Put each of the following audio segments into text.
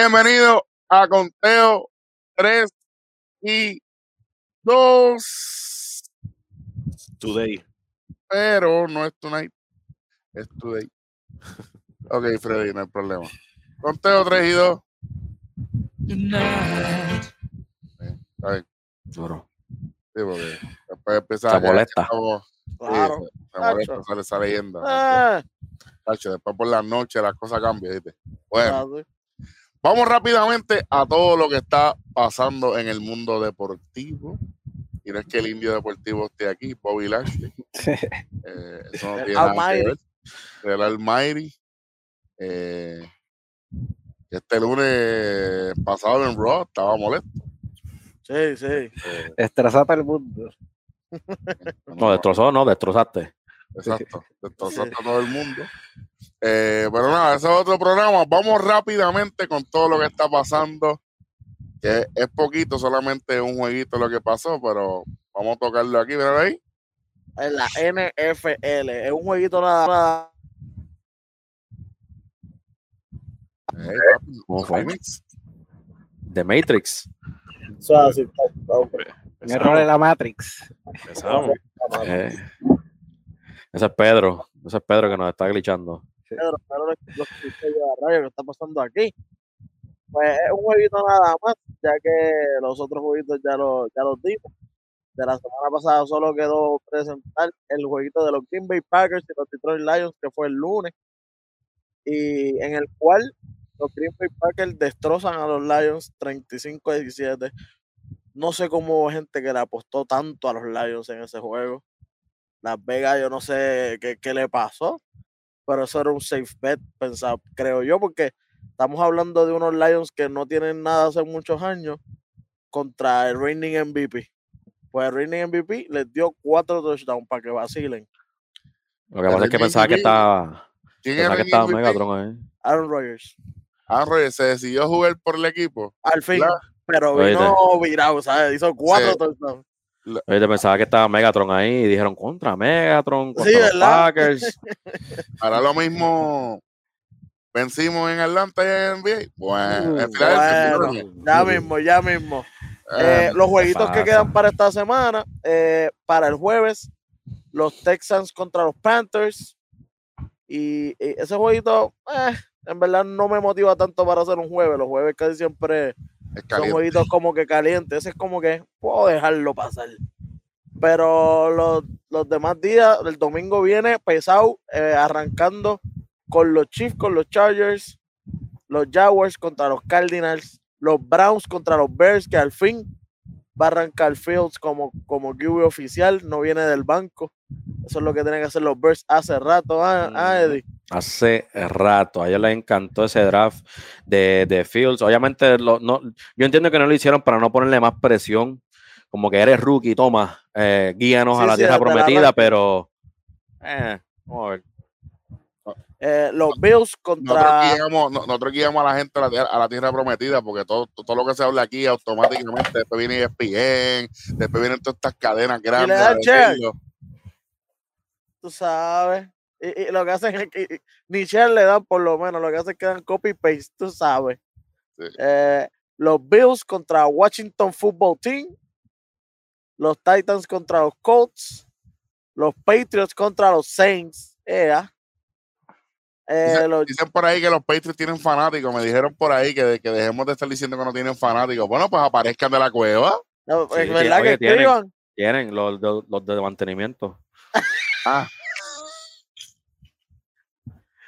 Bienvenido a Conteo 3 y 2. Today. Pero no es tonight, es today. Ok, Freddy, no hay problema. Conteo 3 y 2. Está bien. Duro. Sí, porque después empezar. Se molesta. Claro. se molesta, sale esa leyenda. Ah, después por la noche las cosas cambian, ¿viste? Bueno, claro. Vamos rápidamente a todo lo que está pasando en el mundo deportivo. Y no es que el indio deportivo esté aquí, Bobby Lashley. Eh, eso no El tiene nada que ver. El Almighty. Eh, este lunes pasado en Raw estaba molesto. Sí, sí. Eh, Estresate el mundo. No, destrozó, no, destrozaste. Exacto, destrozaste a todo el mundo. Eh, pero nada, ese es otro programa. Vamos rápidamente con todo lo que está pasando. Que es poquito, solamente un jueguito lo que pasó, pero vamos a tocarlo aquí, ¿verdad ahí? En la NFL. Es un jueguito nada más. Papi, ¿Cómo fue? The Matrix. Eso es así, está- está- Un error en la Matrix. Empezamos. Eh, ese es Pedro. Ese es Pedro que nos está glitchando. Pedro, Pedro, lo lo rayo que está pasando aquí. Pues es un jueguito nada más, ya que los otros jueguitos ya los, ya los dimos. De la semana pasada solo quedó presentar el jueguito de los Green Bay Packers y los Detroit Lions, que fue el lunes. Y en el cual los Green Bay Packers destrozan a los Lions 35 a 17. No sé cómo hubo gente que le apostó tanto a los Lions en ese juego. Las Vegas, yo no sé qué, qué le pasó pero eso era un safe bet, pensaba, creo yo, porque estamos hablando de unos Lions que no tienen nada hace muchos años contra el reigning MVP. Pues el reigning MVP les dio cuatro touchdowns para que vacilen. Lo que pasa es que pensaba que estaba, ¿Quién pensaba era que estaba? Megatron ahí. Aaron Rodgers. Aaron Rodgers se decidió jugar por el equipo. Al fin, Claro. pero vino virado, ¿sabes? Hizo cuatro Sí. touchdowns. Oye, pensaba que estaba Megatron ahí y dijeron contra Megatron, contra Sí, los ¿verdad? Packers. Ahora lo mismo vencimos en Atlanta y en NBA. Bueno, Uh, Bueno, ya mismo, ya mismo. Eh, Eh, los jueguitos que quedan para esta semana, eh, para el jueves, los Texans contra los Panthers. Y, y ese jueguito, eh, en verdad no me motiva tanto para hacer un jueves. Los jueves casi siempre es son jueguitos como que calientes. Ese es como que puedo dejarlo pasar. Pero los, los demás días, el domingo viene pesado, eh, arrancando con los Chiefs, con los Chargers, los Jaguars contra los Cardinals, los Browns contra los Bears, que al fin va a arrancar Fields como, como QB oficial, no viene del banco. Eso es lo que tienen que hacer los Bears hace rato, ah, ah, Eddie. Hace rato, a ellos les encantó ese draft de, de Fields. Obviamente, lo- no, yo entiendo que no lo hicieron para no ponerle más presión. Como que eres rookie, toma, eh, guíanos Sí, a la sí, tierra prometida, pero. Eh, vamos a ver. Eh, los Bills Nosotros contra. guiamos, no- nosotros guiamos a la gente a la, tierra, a la tierra prometida, porque todo, todo lo que se habla aquí automáticamente, después viene ESPN, después vienen todas estas cadenas grandes. check. decirlo. Tú sabes. Y, y lo que hacen es que ni share le dan por lo menos, lo que hacen es que dan copy paste, tú sabes. Sí. Eh, los Bills contra Washington Football Team, los Titans contra los Colts, los Patriots contra los Saints. Eh, Dicen, los- dicen por ahí que los Patriots tienen fanáticos. Me dijeron por ahí que, que dejemos de estar diciendo que no tienen fanáticos. Bueno, pues aparezcan de la cueva. no, Sí, es sí, verdad oye, que tienen. escriban. Tienen los, los, los de mantenimiento. Ah,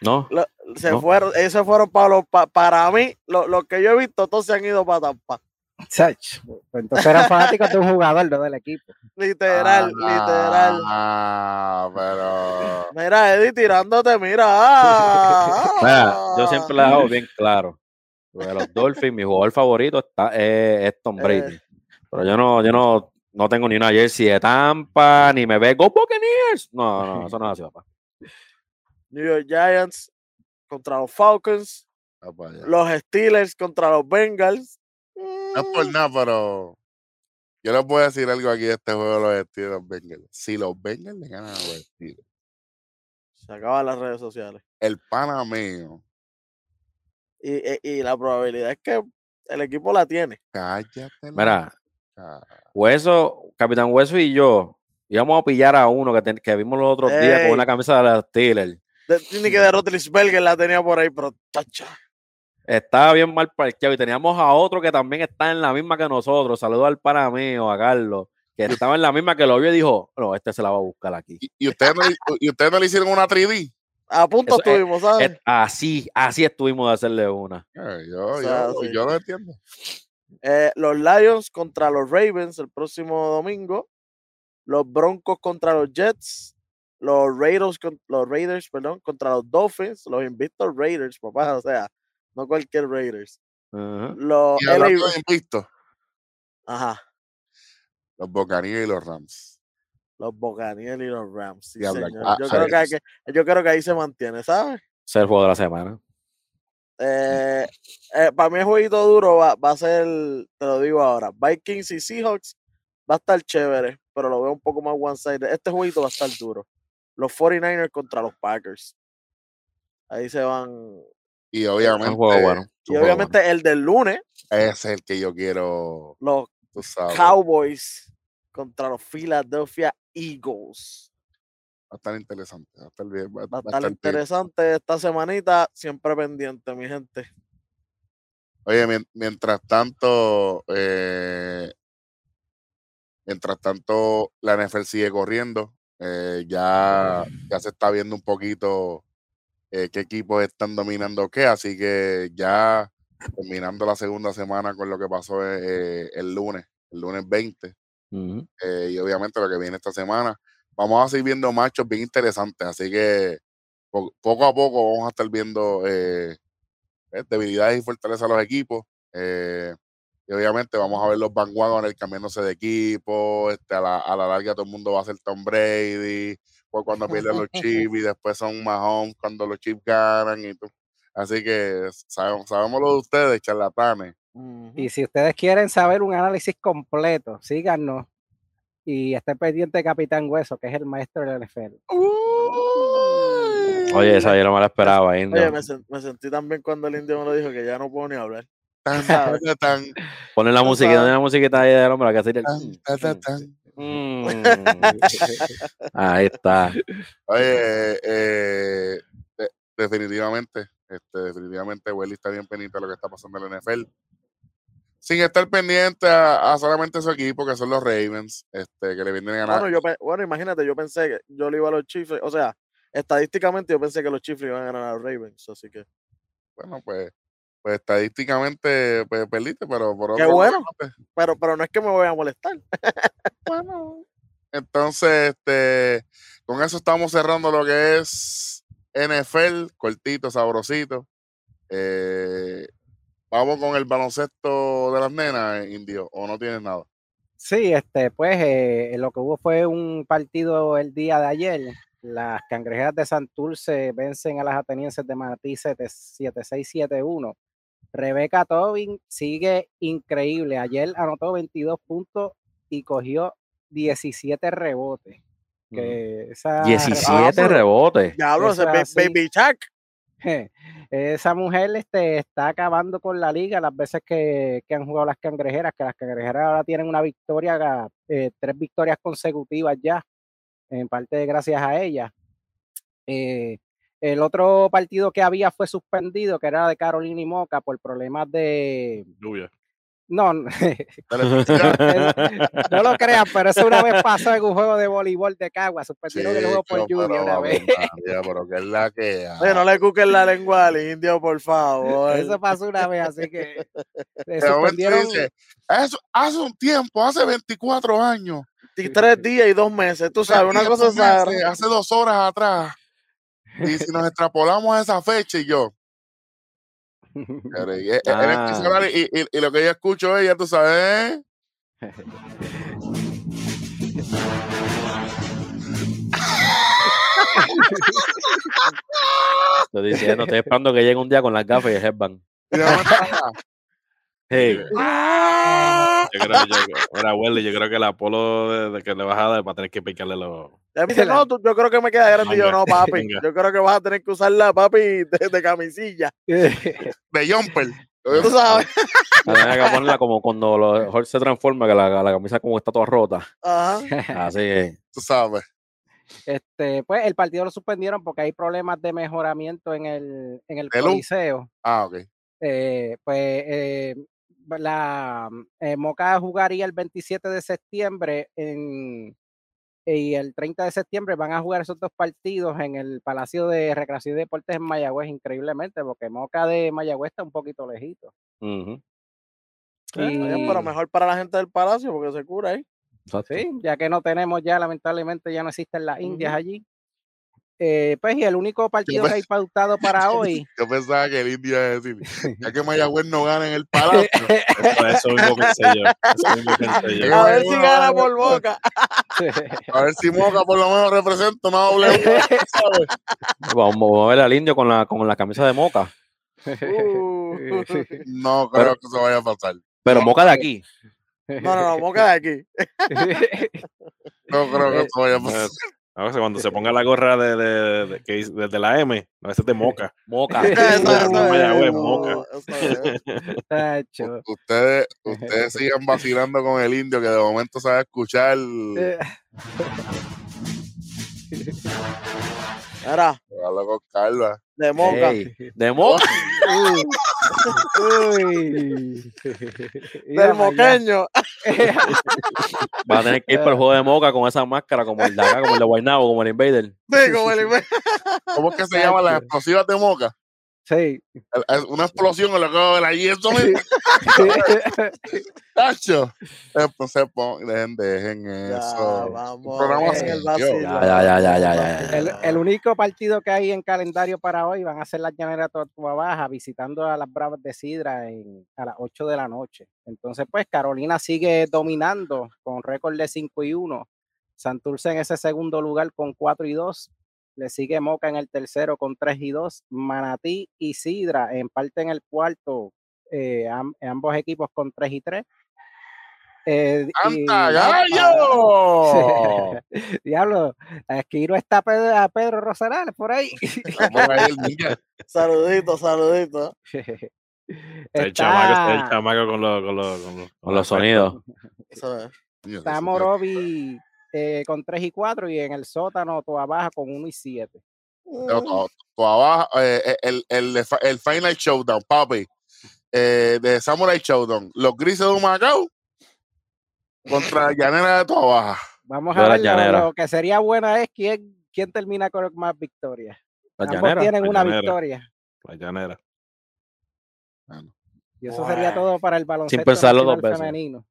¿No? Se No. fueron, esos fueron para los, pa- para mí, lo, lo que yo he visto, todos se han ido para Tampa. Pues entonces eran fanáticos de un jugador, no del equipo. Literal, literal. Ah, pero. Mira, Eddie tirándote, mira. ah, Mira, ah. yo siempre le hago bien claro. Lo De los Dolphins, mi jugador favorito está, es, es Tom Eh. Brady. Pero yo no, yo no, no tengo ni una jersey de Tampa, ni me ve Go Buccaneers. No, no, eso no es así, papá. New York Giants contra los Falcons, Ah, los Steelers contra los Bengals. No es por Mm, nada, pero. Yo les voy a decir algo aquí de este juego de los Steelers Bengals. Si los Bengals le ganan a los Steelers, Se acaban las redes sociales. el pana mío Y, y- y la probabilidad es que el equipo la tiene. Cállate. la Mira. Hueso, Capitán Hueso y yo íbamos a pillar a uno que, ten- que vimos los otros días con una camisa de los Steelers. De, ni que de Rotlisberger la tenía por ahí, pero chacha. Estaba bien mal parqueado y teníamos a otro que también está en la misma que nosotros. Saludo al pana mío, a Carlos, que estaba en la misma que lo vio y dijo, no, este se la va a buscar aquí. ¿Y, y ustedes no, le- ¿Y ustedes no le hicieron una 3D? A punto Eso es- estuvimos, ¿sabes? Es- así, así estuvimos de hacerle una. Eh, yo, O sea, yo, sí. yo lo entiendo. Eh, los Lions contra los Ravens el próximo domingo. Los Broncos contra los Jets. Los Raiders, los Raiders perdón, contra los Dolphins. Los invictos Raiders, papá. O sea, no cualquier Raiders. Los LA hablando de invicto, Ajá. los Buccaneers y los Rams. Los Buccaneers y los Rams. sí, señor. ah, yo, creo que, yo creo que ahí se mantiene, ¿sabes? El juego de la semana. Eh, para mí el jueguito duro va, va a ser, te lo digo ahora, Vikings y Seahawks va a estar chévere, pero lo veo un poco más one-sided. Este jueguito va a estar duro. Los 49ers contra los Packers. Ahí se van. Y Un obviamente, juego bueno. Y obviamente el del lunes, ese es el que yo quiero, los. Cowboys contra los Philadelphia Eagles. Va a estar interesante. Va a estar bien. Va, Va a va a estar interesante esta semanita, siempre pendiente, mi gente. Oye, mien- mientras tanto, eh, mientras tanto, la NFL sigue corriendo. Eh, ya, ya se está viendo un poquito eh, qué equipos están dominando qué. Así que ya terminando la segunda semana con lo que pasó eh, el lunes, el lunes 20. Ujú. eh, y obviamente lo que viene esta semana. Vamos a seguir viendo machos bien interesantes, así que po- poco a poco vamos a estar viendo eh, eh, debilidades y fortalezas de los equipos. eh, y obviamente vamos a ver los bandwagoners cambiándose de equipo. Este, a, la, a la larga todo el mundo va a ser Tom Brady. Pues cuando pierden los Chiefs y después son Mahomes cuando los Chiefs ganan. Y tú. Así que sabemos, sabemos lo de ustedes, charlatanes. Y si ustedes quieren saber un análisis completo, síganos y estén pendiente de Capitán Hueso, que es el maestro del NFL. Oye, esa yo no me la esperaba, Indio. Oye, me sentí tan bien cuando el indio me lo dijo que ya no puedo ni hablar. Tan, tan, tan, Ponen la musiquita, sabes. la musiquita ahí del hombre, que hace el- tan, tan, tan, tan. Mm. Ahí está. Oye, eh, de- definitivamente, este, definitivamente Welly está bien pendiente de lo que está pasando en la NFL. Sin estar pendiente a, a solamente su equipo, que son los Ravens, este, que le vienen a ganar. Bueno, yo, bueno, imagínate, yo pensé que yo le iba a los Chiefs, o sea, estadísticamente yo pensé que los Chiefs le iban a ganar a los Ravens, así que Bueno, pues, pues estadísticamente pues, perdiste, pero por Qué otro bueno. lado, pues, pero pero no es que me voy a molestar. bueno. Entonces, este, con eso estamos cerrando lo que es NFL, cortito, sabrosito. Eh, vamos con el baloncesto de las nenas, Indio, o no tienes nada. Sí, este, pues eh, lo que hubo fue un partido el día de ayer. Las cangrejeras de Santurce vencen a las atenienses de Manatí 7-6-7-1. Rebeca Tobin sigue increíble. Ayer anotó 22 puntos y cogió 17 rebotes. Que esa, 17 pero- rebotes. Diablo. Baby Chuck. esa mujer este, está acabando con la liga las veces que, que han jugado las cangrejeras, que las cangrejeras ahora tienen una victoria, eh, tres victorias consecutivas ya, en parte gracias a ella. Eh, el otro partido que había fue suspendido, que era de Carolina y Moca por problemas de... Lluvia. No, no no lo crean, pero eso una vez pasó en un juego de voleibol de Cagua, suspendieron el juego por lluvia una vez. María, pero que es la que. Oye, no le cuquen la lengua al indio, por favor. Eso pasó una vez, así que eh, suspendieron. dice, "Eso hace un tiempo, hace 24 años. Y tres días y dos meses, tú sabes, una cosa meses. Hace dos horas atrás. Y si nos extrapolamos a esa fecha y yo. y- en el Ah. y, y- y lo que yo escucho es, ya tú sabes, ¿eh? Estoy diciendo, estoy esperando que llegue un día con las gafas y el headband. Y de momento, ah, Hey. Yo creo, yo, mira, Welly, yo creo que el Apolo de, de que le vas a dar va a tener que picarle los. Él me dice, no, tú- yo creo que me queda grande. Y yo, no, papi. Venga. Yo creo que vas a tener que usarla, papi, de, de camisilla. De jumper. Tú sabes. Hay que ponerla como cuando lo- se transforma, que la, la camisa como está toda rota. Ajá. Así que. Tú sabes. Este, pues el partido lo suspendieron porque hay problemas de mejoramiento en el, en el coliseo. Ah, ok. Eh, pues eh, la eh, Moca jugaría el 27 de septiembre en, y el 30 de septiembre van a jugar esos dos partidos en el Palacio de Recreación y Deportes en Mayagüez, increíblemente, porque Moca de Mayagüez está un poquito lejito. pero mejor para la gente del palacio porque se cura ahí. Sí, ya que no tenemos ya, lamentablemente, ya no existen las Indias allí. Eh, pues y el único partido que hay pautado para hoy. Yo pensaba que el indio iba a decir, ya que Mayagüez no gana en el palacio, Eso, eso mismo pensé yo. Eso mismo pensé yo. A ver si gana por boca. a ver si Moca por lo menos representa una doble. Vamos, a ver al indio con la, con la camisa de Moca. Uh. No creo que se vaya a pasar. Pero Moca de aquí. No, no, no, boca de aquí. No creo que se vaya a pasar. A veces cuando se ponga la gorra de, de, de- que dice- desde la M, de moca. Moca. No, es, Mayagüez, no, Moca. es. U- Ustedes, ustedes sigan vacilando con el indio que de momento a escuchar. Habla con Carla. de moca. Ey, de Moca. Uy. Del moqueño. Va a tener que ir para el juego de Moca con esa máscara, como el de acá, como el de Guaynabo, como el Invader. Sí, como el inve- ¿Cómo es que se llaman las explosivas de Moca? Sí. Una explosión en lo que va a ver allí. Eso mismo, tacho. Entonces, pon- dejen, dejen Ya, eso. vamos. programa en el serio. vacilo. Ya, ya, ya, ya, ya, ya, ya. El, el único partido que hay en calendario para hoy van a ser las llaneras de Tortuga Baja visitando a las Bravas de Sidra en- a las 8 de la noche. Entonces, pues Carolina sigue dominando con récord de 5 y 1. Santurce en ese segundo lugar con 4 y 2. Le sigue Moca en el tercero con 3 y 2. Manatí y Sidra en parte en el cuarto. eh, am- ambos equipos con 3 y 3. Eh, y- ¡Anda, gallo! Diablo, Esquiro está a Pedro, a Pedro por ahí. Saludito, saludito. Está el chamaco, el chamaco con los, con los, con los, Con los sonidos. Está Morovi eh, con 3 y 4 y en el sótano toda baja con 1 y 7. Pero to- to abajo, eh, el, el, el, Final Showdown, papi, eh, de Samurai Showdown, los grises de Humacao contra Llanera de Toa Baja. Vamos a la ver, lo, que sería buena es quién, quién termina con más victorias. La Ambos llanera. tienen la una llanera. victoria. la llanera. Y eso sería todo para el baloncesto pensarlo dos nacional veces. femenino.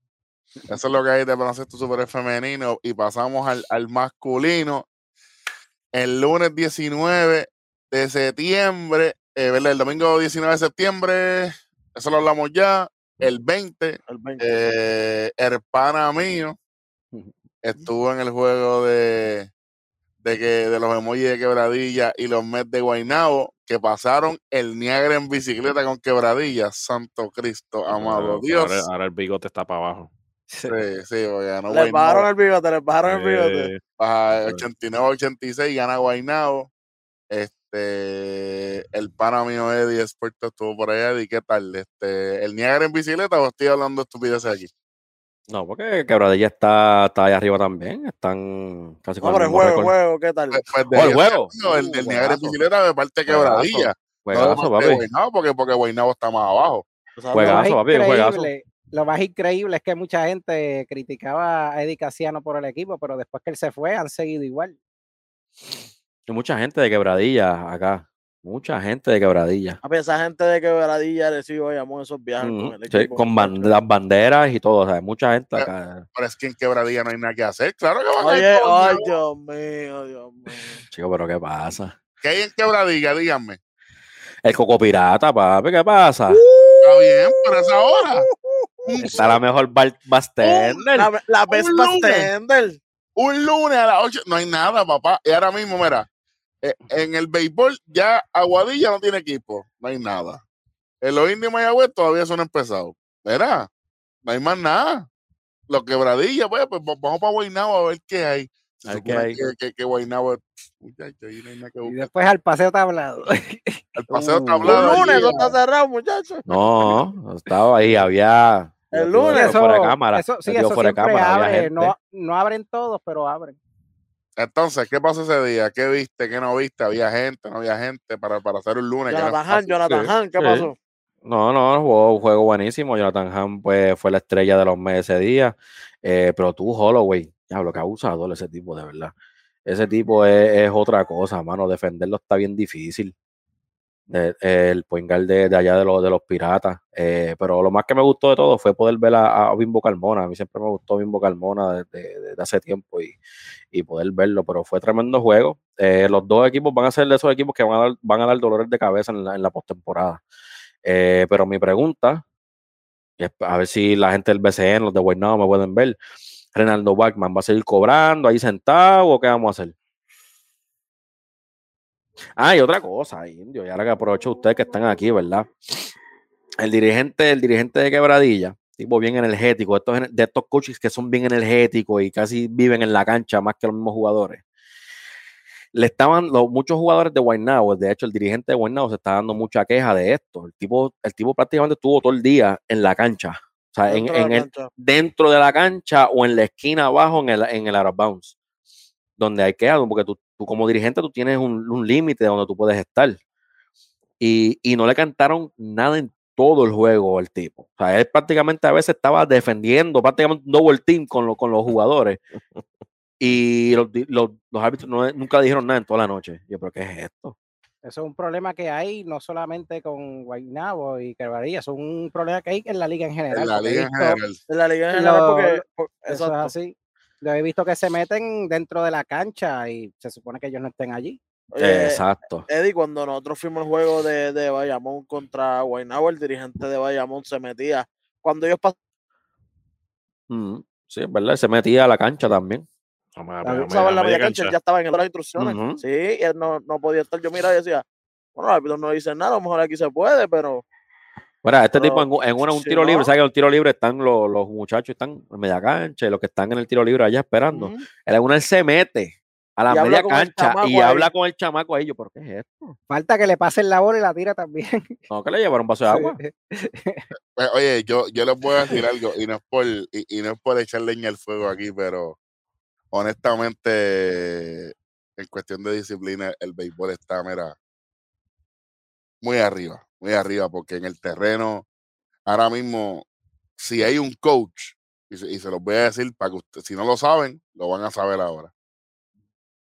Eso es lo que hay de baloncesto super femenino. Y pasamos al, al masculino. El lunes 19 de septiembre, eh, ¿verdad? el domingo 19 de septiembre, eso lo hablamos ya. El 20, El 20. eh, el pana mío estuvo en el juego de, de que de los emojis de quebradilla y los Mets de Guaynabo que pasaron el Niagara en bicicleta con quebradilla. Santo Cristo, amado Ahora- Dios. Ahora, ahora el bigote está para abajo. Sí, sí, porque ganó Les bajaron el bigote, les bajaron el bigote. Eh, Baja Sí. 89-86, gana Guaynabo. Este, el pana mío Eddie Experto estuvo por allá. Eddie, ¿qué tal? Este, ¿El Niagara en bicicleta o estoy hablando estupideces aquí? No, porque Quebradilla está, está ahí arriba también. Están casi No, con pero el juego, el juego, ¿qué tal? Pues, pues, de Oh, el juego. el del Uh, Niagara en bicicleta de parte de Juegazo. quebradilla. No de Juegazo, de papi. Guaynabo, porque, porque Guaynabo está más abajo. Lo más, Juegazo, papi, juegazo. Lo más increíble es que mucha gente criticaba a Eddie Casiano por el equipo, pero después que él se fue han seguido igual. Y mucha gente de Quebradilla acá. Mucha gente de Quebradilla. A esa gente de quebradilla recibo llamó esos viajes Ujú, con el sí, equipo. con ban- las banderas y todo. O sea, mucha gente Eh, acá. Pero es que en quebradilla no hay nada que hacer. Claro que van a ir Oye, todos, ay, ¿no? Dios mío, Dios mío. Chico, pero ¿qué pasa? ¿Qué hay en quebradilla? Díganme. El Coco Pirata, papi, ¿qué pasa? Está bien, pero es ahora. Un, Está la mejor bar bartender. La, la Vespa lunes. Stender. un lunes a las 8. No hay nada, papá. Y ahora mismo, mira, eh, en el béisbol ya Aguadilla no tiene equipo. No hay nada. En los indios Mayagüez todavía son empezados. Mira, no hay más nada. Los quebradillas, pues, pues va- vamos para Guaynabo a ver qué hay. Se hay. Que, que, que Guaynabo es- muchacho, ahí no hay nada que Y después al paseo tablado. El paseo tablado. Un lunes, allí, no está cerrado, muchachos. No, estaba ahí, había. El lunes. fuera de cámara. eso, sí, eso fuera cámara, abre. No, no abren todos, pero abren. Entonces, ¿qué pasó ese día? ¿Qué viste? ¿Qué no viste? ¿Había gente? ¿No había gente para, para hacer un lunes? no Jonathan Han? Jonathan sí, Han, ¿qué sí. pasó? No, no, jugó un juego buenísimo. Jonathan Ham pues, fue la estrella de los meses ese día. Eh, pero tú, Holloway, diablo, que abusador ese tipo, de verdad. Ese tipo es, es otra cosa, mano. Defenderlo está bien difícil. Eh, el guard de, de allá de los, de los piratas. Eh, pero lo más que me gustó de todo fue poder ver a, a Bimbo Carmona. A mí siempre me gustó Bimbo Carmona desde, desde hace tiempo y, y poder verlo. Pero fue tremendo juego. Eh, los dos equipos van a ser de esos equipos que van a dar, van a dar dolores de cabeza en la, en la postemporada. Eh, pero mi pregunta, a ver si la gente del BCN, los de Guaynabo me pueden ver, Renaldo Bachman va a seguir cobrando ahí sentado o qué vamos a hacer? Ah, y otra cosa, indio, y ahora que aprovecho ustedes que están aquí, ¿verdad? El dirigente, el dirigente de Quebradilla, tipo bien energético, estos, de estos coaches que son bien energéticos y casi viven en la cancha más que los mismos jugadores. Le estaban, los, muchos jugadores de Guaynabo, de hecho el dirigente de Guaynabo se está dando mucha queja de esto. El tipo, el tipo prácticamente estuvo todo el día en la cancha. O sea, en, Dentro de la en el, cancha. dentro de la cancha o en la esquina abajo en el, en el out of bounds, donde hay que algo, porque tú, tú como dirigente tú tienes un, un límite donde tú puedes estar. Y, y no le cantaron nada en todo el juego al tipo. O sea, él prácticamente a veces estaba defendiendo, prácticamente un double team con, lo- con los jugadores. Y los, los, los árbitros no- nunca dijeron nada en toda la noche. Yo, ¿pero qué es esto? Eso es un problema que hay no solamente con Guaynabo y eso es un problema que hay en la liga en general. En la liga en general. En la liga en general, Lo- porque, por- Eso exacto. es así. Yo he visto que se meten dentro de la cancha y se supone que ellos no estén allí. Oye, Exacto. Eddie, cuando nosotros fuimos al juego de, de Bayamón contra Guaynabo, el dirigente de Bayamón se metía. Cuando ellos pasaban Mm, sí, es verdad. Se metía a la cancha también. A me- a la me- cruzaba en la a media cancha, ya estaba en las instrucciones. Ujú. Sí, y él no, no podía estar. Yo miraba y decía, bueno, no dicen nada, a lo mejor aquí se puede, pero Mira, este tipo en, en una, un si tiro libre, no- ¿sabes que en el tiro libre están los, los muchachos, están en media cancha y los que están en el tiro libre allá esperando? ujú, Él en una él se mete a la media el cancha y ahí. habla con el chamaco ahí. Yo, ¿pero qué es esto? Falta que le pasen la bola y la tira también. No, que le llevaron un vaso de agua. Eh, Oye, yo, yo les voy a decir algo, y no es por, y, y no es por echar leña al fuego aquí, pero honestamente, en cuestión de disciplina, el béisbol está, mira, muy arriba, muy arriba, porque en el terreno, ahora mismo, si hay un coach, y se, los voy a decir para que si no lo saben, lo van a saber ahora.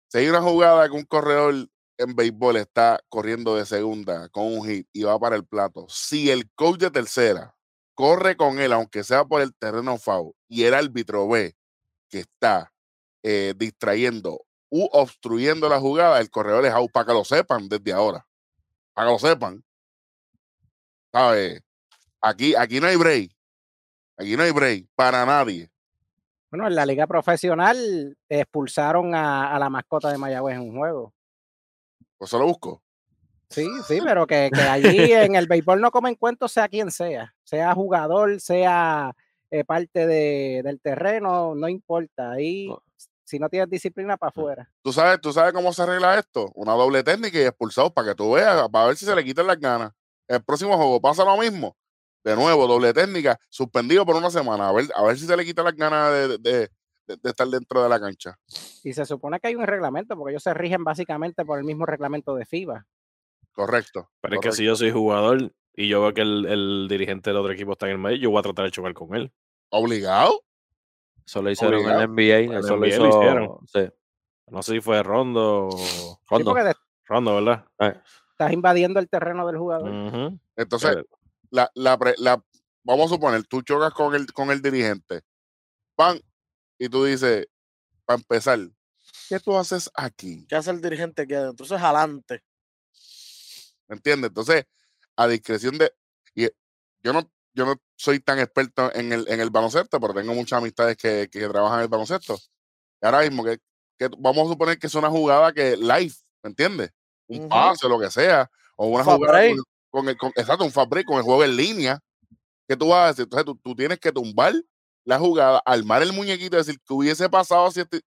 Si hay una jugada que un corredor en béisbol está corriendo de segunda con un hit y va para el plato, si el coach de tercera corre con él, aunque sea por el terreno foul, y el árbitro ve que está eh, distrayendo u obstruyendo la jugada, el corredor es out para que lo sepan desde ahora. Para que lo sepan. ¿Sabes? Aquí, aquí no hay break. Aquí no hay break para nadie. Bueno, en la liga profesional expulsaron a, a la mascota de Mayagüez en un juego. Pues se lo busco. Sí, sí, pero que, que allí en el béisbol no comen cuentos sea quien sea, sea jugador, sea eh, parte de- del terreno, no importa. Ahí, No. Si no tienes disciplina, para afuera. ¿Tú sabes, ¿Tú sabes cómo se arregla esto? Una doble técnica y expulsados para que tú veas, para ver si se le quitan las ganas. El próximo juego pasa lo mismo. De nuevo, doble técnica, suspendido por una semana. A ver, a ver si se le quitan las ganas de, de- de- de estar dentro de la cancha. Y se supone que hay un reglamento, porque ellos se rigen básicamente por el mismo reglamento de FIBA. Correcto. Pero es que si yo soy jugador y yo veo que el, el dirigente del otro equipo está en el medio, yo voy a tratar de chocar con él. ¿Obligado? Eso lo hicieron en Obligado. el NBA. Eso lo NBA hizo. lo hicieron. sí, No sé si fue Rondo o Sí, Rondo. te- Rondo, ¿verdad? estás invadiendo el terreno del jugador. Entonces, Eh, la, la, la- vamos a suponer, tú chocas con el, con el dirigente, pan, y tú dices, para empezar, ¿qué tú haces aquí? ¿qué hace el dirigente aquí adentro? Entonces, adelante. ¿Me entiendes? Entonces, a discreción de. Y yo no, yo no soy tan experto en el, en el baloncesto, pero tengo muchas amistades que, que trabajan en el baloncesto. Y ahora mismo, que, que vamos a suponer que es una jugada que live, ¿me entiendes? Un Ujú. pase, lo que sea, o una jugada break. con, con el, con- exacto, un fast break con el juego en línea. ¿Qué tú vas a decir? Entonces tú, tú tienes que tumbar la jugada, armar el muñequito y decir que hubiese pasado si este...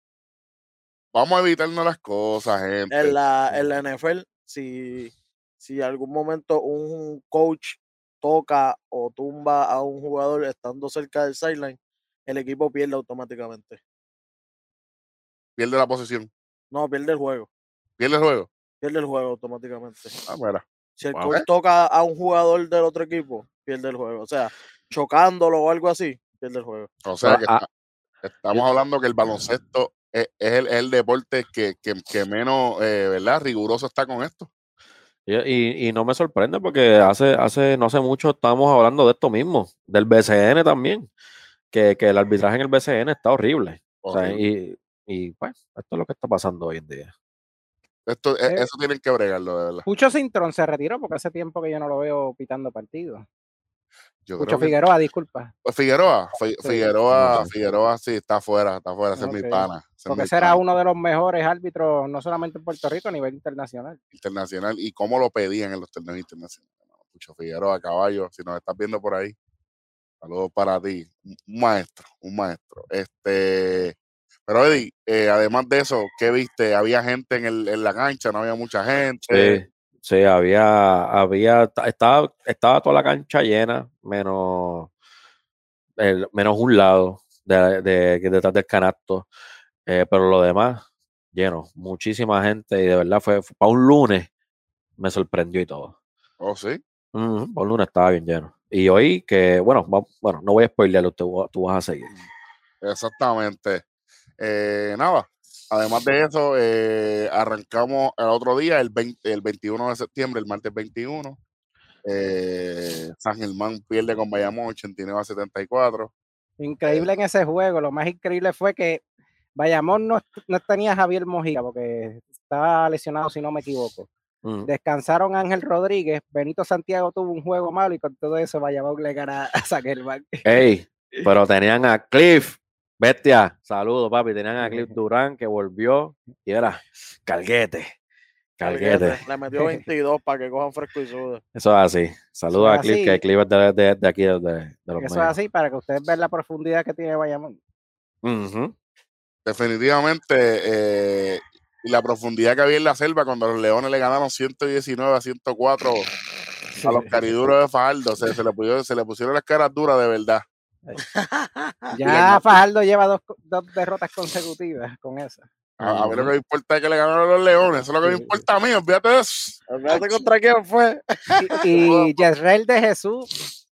Vamos a evitarnos las cosas, gente. En la, en la NFL, si, si algún momento un coach toca o tumba a un jugador estando cerca del sideline, el equipo pierde automáticamente. Pierde la posición. No, pierde el juego. Pierde el juego. Pierde el juego automáticamente. Ah, mira. Si el coach toca a un jugador del otro equipo, pierde el juego. O sea, chocándolo o algo así, pierde el juego. O sea que Ah, está- estamos hablando que el baloncesto es, es el, es el deporte que, que, que menos, eh, ¿verdad? Riguroso está con esto. Y, y- y no me sorprende porque hace, hace no hace mucho estábamos hablando de esto mismo, del BCN también, que, que el arbitraje en el BCN está horrible. O sea, y, y pues, esto es lo que está pasando hoy en día. Esto, e- Eh. eso tienen que bregarlo, de verdad. Pucho Cintrón se retiró porque hace tiempo que yo no lo veo pitando partidos. Yo Pucho que- Figueroa, disculpa. Pues Figueroa, Sí. Figueroa, Sí. Figueroa sí está fuera, está fuera, ese es mi pana. Porque ese era uno de los mejores árbitros, no solamente en Puerto Rico, a nivel internacional. internacional y cómo lo pedían en los torneos internacionales. Pucho Figueroa, caballo, si nos estás viendo por ahí, saludos para ti, un maestro, un maestro. Este, pero Eddie, eh, además de eso, ¿qué viste? Había gente en, el, en la cancha, no había mucha gente. Sí, sí, había, había, ta- estaba, estaba toda la cancha llena, menos, el- menos un lado de, detrás del canasto, eh, pero lo demás, lleno, muchísima gente y de verdad fue, para un lunes me sorprendió y todo. Oh, sí. Para un lunes estaba bien lleno. Y hoy que, bueno, va- bueno, no voy a spoilearlo, tú, tú vas a seguir. Exactamente. Eh, nada, además de eso, eh, arrancamos el otro día, el, 20 el 21 de septiembre, el martes 21. Eh, San Germán pierde con Bayamón 89 a 74. Increíble en ese juego. Lo más increíble fue que Bayamón no, no tenía a Javier Mojica porque estaba lesionado, si no me equivoco. Mm. Descansaron a Ángel Rodríguez. Benito Santiago tuvo un juego malo y con todo eso Bayamón le gana a San Germán. Ey, pero tenían a Cliff, bestia, saludos papi, tenían a Cliff Durán que volvió y era calguete, calguete. Le metió 22 para que cojan fresco y sude. Eso es así. Saludos es a Cliff, que. Cliff es de, de- de aquí, de, de los Eso es así para que ustedes vean la profundidad que tiene Bayamón. Ujú. Definitivamente, eh, y la profundidad que había en la selva cuando los Leones le ganaron 119 a 104 a los cariduros de Fajardo, se, se le, pusieron, se le pusieron las caras duras de verdad. Ya Fajardo lleva dos, dos derrotas consecutivas con esa. A, a mí lo que me importa es que le ganaron a los Leones, eso es lo que me importa a mí, olvídate de eso. Fíjate contra quién fue. Y, y de Jesús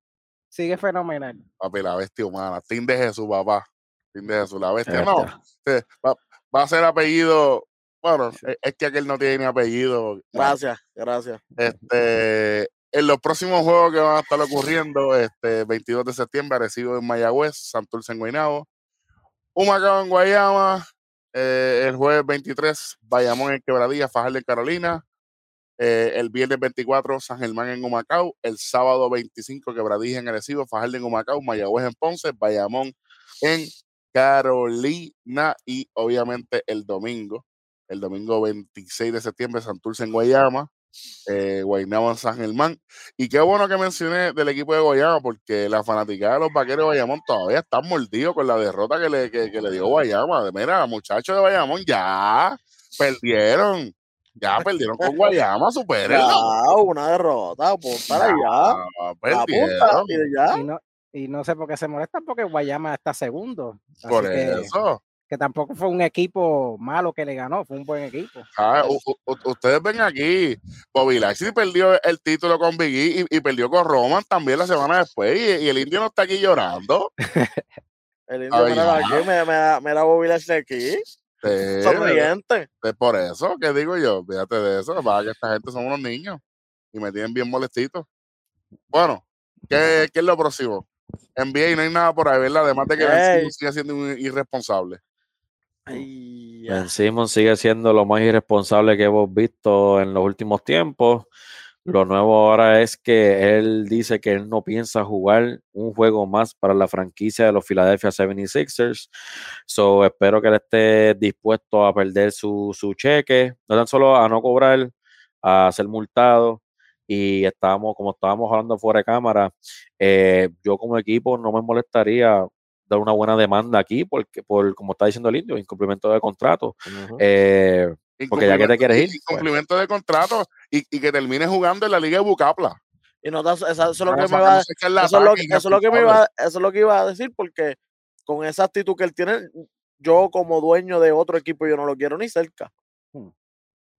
sigue fenomenal. Papi, la bestia humana, Team de Jesús, papá. De Jesús, la bestia. No, Bestia. va, va a ser apellido. Bueno, es, es que aquel no tiene ni apellido. Gracias, gracias. Este, en los próximos juegos que van a estar ocurriendo, este 22 de septiembre, Arecibo en Mayagüez, Santurce en Guaynabo, Humacao en Guayama, eh, el jueves 23, Bayamón en Quebradilla, Fajardo en Carolina, eh, el viernes 24, San Germán en Humacao, el sábado 25, Quebradilla en Arecibo, Fajardo en Humacao, Mayagüez en Ponce, Bayamón en Carolina y obviamente el domingo, el domingo 26 de septiembre, Santurce en Guayama, eh, Guaynabo en San Germán. Y qué bueno que mencioné del equipo de Guayama, porque la fanaticada de los vaqueros de Bayamón todavía están mordidos con la derrota que le, que, que le dio Guayama. Mira, muchachos de Bayamón, ya perdieron. Ya perdieron con Guayama, supérenlo. Ya, una derrota, pues para allá. Perdieron. y ya. Y no, y no sé por qué se molestan porque Guayama está segundo. Así Por que, eso. que tampoco fue un equipo malo que le ganó, fue un buen equipo. Ah, u- u- u- ustedes ven aquí, Bobby Lashley perdió el título con Biggie y, y perdió con Roman también la semana después. Y, y el indio no está aquí llorando. El indio, Ay, ya. aquí, me, me, me la Bobby Lashley aquí. Sí, Sonriente. Es por eso que digo yo, fíjate de eso, para que esta gente son unos niños y me tienen bien molestito. Bueno, ¿qué, qué es lo próximo? NBA y no hay nada por ahí, ¿verdad? Además de que Ben. Simmons sigue siendo un irresponsable. Ay. Ben Simmons sigue siendo lo más irresponsable que hemos visto en los últimos tiempos. Lo nuevo ahora es que él dice que él no piensa jugar un juego más para la franquicia de los Philadelphia 76ers. So, espero que él esté dispuesto a perder su, su cheque, no tan solo a no cobrar, a ser multado y estábamos, como estábamos hablando fuera de cámara, eh, yo como equipo no me molestaría dar una buena demanda aquí, porque por como está diciendo el indio, incumplimiento de contrato. Eh, porque ya que te quieres ir, pues. Incumplimiento de contrato y, y que termines jugando en la Liga de Bucapla. Y no das- eso, eso es lo que me va iba, eso es lo que iba a decir, porque con esa actitud que él tiene, yo como dueño de otro equipo, yo no lo quiero ni cerca. Hmm.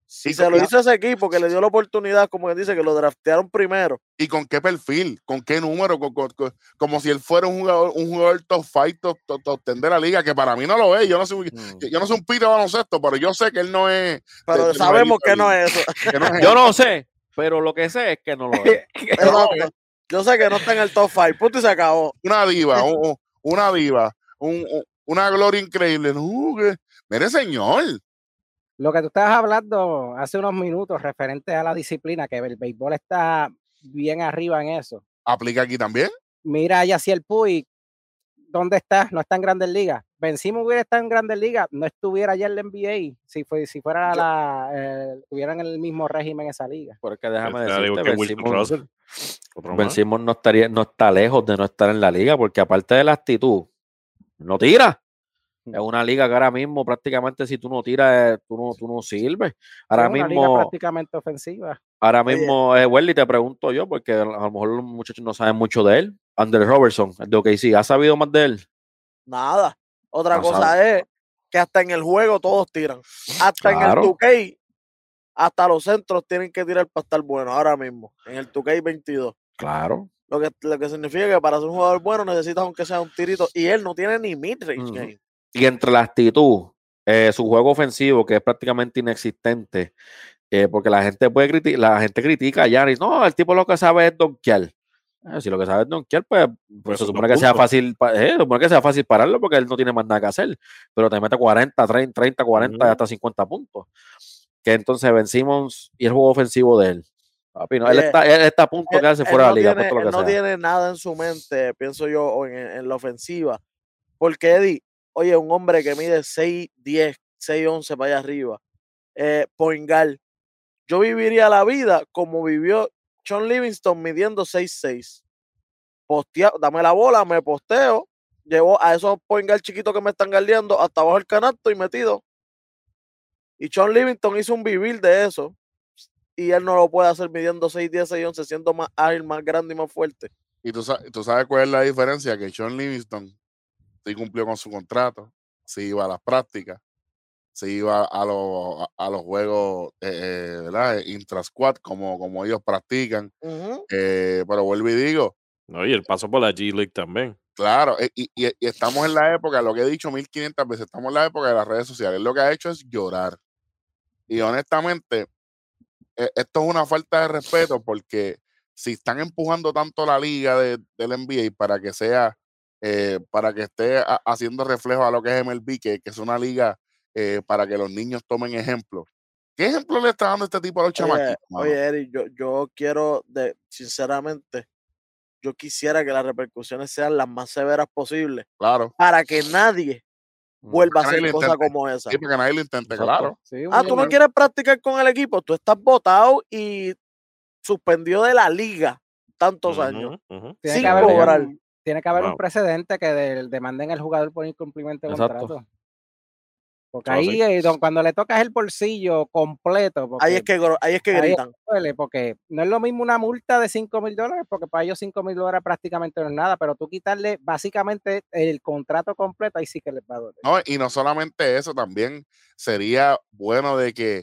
Y se lo hizo ese equipo que le dio la oportunidad, como que dice, que lo draftearon primero. ¿Y con qué perfil? ¿Con qué número? Con- con- con- como si él fuera un jugador, un jugador top five, top, top, top ten de la liga, que para mí no lo es. Yo no soy, mm, yo no soy un pito de baloncesto, pero yo sé que él no es. Pero de sabemos que no es eso. que no es yo él. no sé, pero lo que sé es que no lo es. Yo sé que no está en el top 5, punto y se acabó. una diva, un- un- una diva, un- un- una gloria increíble. No, que- mire, señor. Lo que tú estabas hablando hace unos minutos referente a la disciplina, que el béisbol está bien arriba en eso. Aplica aquí también. Mira a Yaciel Puy, ¿dónde está? No está en Grandes Ligas. Vencimos hubiera estado en Grandes Ligas, no estuviera ya en la NBA, si, fue, si fuera Yo- la, eh, tuvieran el mismo régimen esa liga. Porque déjame decirte, que Ben. Ben no estaría, no está lejos de no estar en la liga, porque aparte de la actitud, no tira. Es una liga que ahora mismo prácticamente si tú no tiras, eh, tú no, tú no sirves. Ahora Es una liga mismo, prácticamente ofensiva. ahora Oye. mismo, eh, Welly, te pregunto yo, porque a lo mejor los muchachos no saben mucho de él. Andrés Robertson, el de OKC, ¿has sabido más de él? Nada. Otra No cosa es que hasta en el juego todos tiran. Hasta en el 2K, hasta los centros tienen que tirar para estar buenos ahora mismo. En el 2K 22. Claro. Lo que, lo que significa que para ser un jugador bueno necesitas aunque sea un tirito. Y él no tiene ni mid-range game. Y entre la actitud, eh, su juego ofensivo, que es prácticamente inexistente, eh, porque la gente puede criticar, la gente critica a Giannis, no, el tipo lo que sabe es donkear. Eh, si lo que sabe es donkear, pues, pues Pues se supone que sea fácil, eh, se supone que sea fácil pararlo porque él no tiene más nada que hacer, pero te mete 40, 30, 30 40 y Ujú. hasta 50 puntos. Que entonces Ben Simmons y el juego ofensivo de él. Papi, no, él, está, él está a punto de quedarse él fuera de no la liga, tiene, él no sea. tiene nada en su mente, pienso yo, o en, en la ofensiva. Porque Eddie, oye, un hombre que mide 6, 10, 6, 11 para allá arriba, eh, point guard, yo viviría la vida como vivió John Livingston midiendo 6, 6. Postea, dame la bola, me posteo, llevo a esos point guard chiquitos que me están guardiando hasta abajo el canasto y metido. Y John Livingston hizo un vivir de eso. Y él no lo puede hacer midiendo 6, 10, 6, 11, siendo más ágil, más grande y más fuerte. Y tú, tú sabes cuál es la diferencia, que Sean Livingston sí cumplió con su contrato, sí iba a las prácticas, sí iba a, los a, los juegos eh, eh, ¿verdad? intra-squad, como, como ellos practican. Eh, pero vuelvo y digo, No, y el paso por la G League también. claro, eh, y, y- y estamos en la época, lo que he dicho 1500 veces, estamos en la época de las redes sociales. Lo que ha hecho es llorar. Y honestamente, eh, esto es una falta de respeto porque si están empujando tanto la liga de, del NBA para que sea, eh, para que esté ha- haciendo reflejo a lo que es MLB, que, que es una liga eh, para que los niños tomen ejemplo. ¿Qué ejemplo le está dando este tipo a los chamaquitos? oye, Eric, yo, yo quiero, de, sinceramente, yo quisiera que las repercusiones sean las más severas posibles Claro. para que nadie Mm. vuelva a hacer cosas como esa. Sí, porque nadie lo intente, Exacto. claro. Sí, Ah, tú no quieres practicar con el equipo, tú estás votado y suspendió de la liga tantos años. Sin cobrar. Tiene que haber un precedente que de- demanden al jugador por incumplimiento de Exacto. contrato. Porque Ah, ahí, sí. eh, don- cuando le tocas el bolsillo completo, Ahí porque es que, ahí es que ahí es gritan. duele, porque no es lo mismo una multa de 5 mil dólares, porque para ellos 5 mil dólares prácticamente no es nada, pero tú quitarle básicamente el contrato completo, ahí sí que les va a doler. No, y no solamente eso, también sería bueno de que,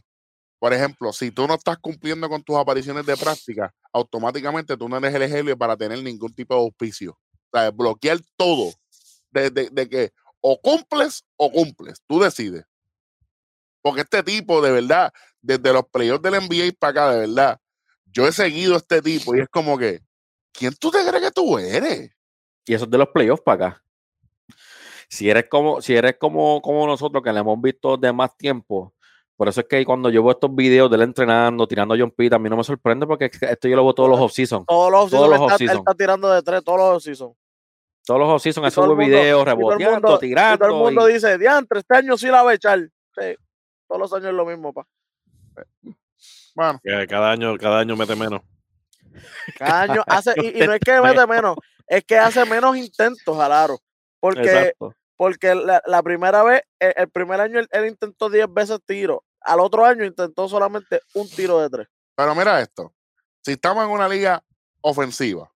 por ejemplo, si tú no estás cumpliendo con tus apariciones de práctica, automáticamente tú no eres elegible para tener ningún tipo de auspicio. O sea, bloquear todo. De, de- de que o cumples o cumples. Tú decides. Porque este tipo, de verdad, desde los playoffs del NBA para acá, de verdad, yo he seguido a este tipo y es como que, ¿quién tú te crees que tú eres? Y eso es de los playoffs para acá. Si eres como, si eres como, como nosotros, que le hemos visto de más tiempo, por eso es que cuando yo veo estos videos de él entrenando, tirando John Pete, a mí no me sorprende porque es que esto yo lo veo todos los off-season. Todos los Todos off-season él él off-season. está tirando de tres, todos los off-season. Todos los off-season, sube mundo- videos, reboteando, mundo- Y tirando. todo el mundo y- dice, diantre, este año sí la va a echar. Sí, todos los años es lo mismo, pa. Bueno, Que cada año, cada año mete menos. Cada año hace, y, y no es que mete menos, es que hace menos intentos al aro. Porque, Exacto. porque la, la primera vez, el, el primer año él, él intentó 10 veces tiro. Al otro año intentó solamente un tiro de tres. Pero mira esto. Si estamos en una liga ofensiva,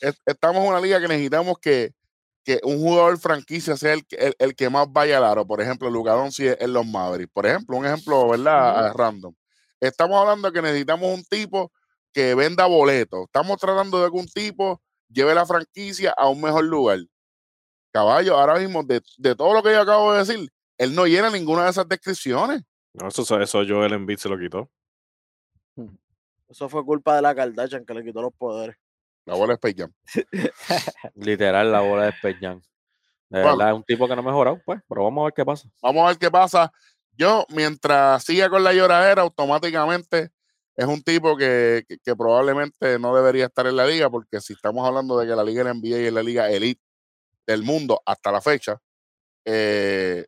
es- estamos en una liga que necesitamos que, que un jugador franquicia sea el, que- el, el que más vaya al aro. Por ejemplo, Luka Doncic en los Mavericks. Por ejemplo, un ejemplo, ¿verdad? Ah, Random. Estamos hablando de que necesitamos un tipo que venda boletos. Estamos tratando de que un tipo lleve la franquicia a un mejor lugar. Caballo, ahora mismo, de, de todo lo que yo acabo de decir, él no llena ninguna de esas descripciones. No, eso, eso Joel Embiid se lo quitó. Eso fue culpa de la Kardashian que le quitó los poderes. La bola es Space Jam. Literal, la bola de Peñán. De Bueno. verdad, es un tipo que no ha mejorado, pues, pero vamos a ver qué pasa. Vamos a ver qué pasa. Yo, mientras siga con la lloradera, automáticamente es un tipo que, que- que probablemente no debería estar en la liga, porque si estamos hablando de que la liga de la NBA es la liga elite del mundo hasta la fecha, eh,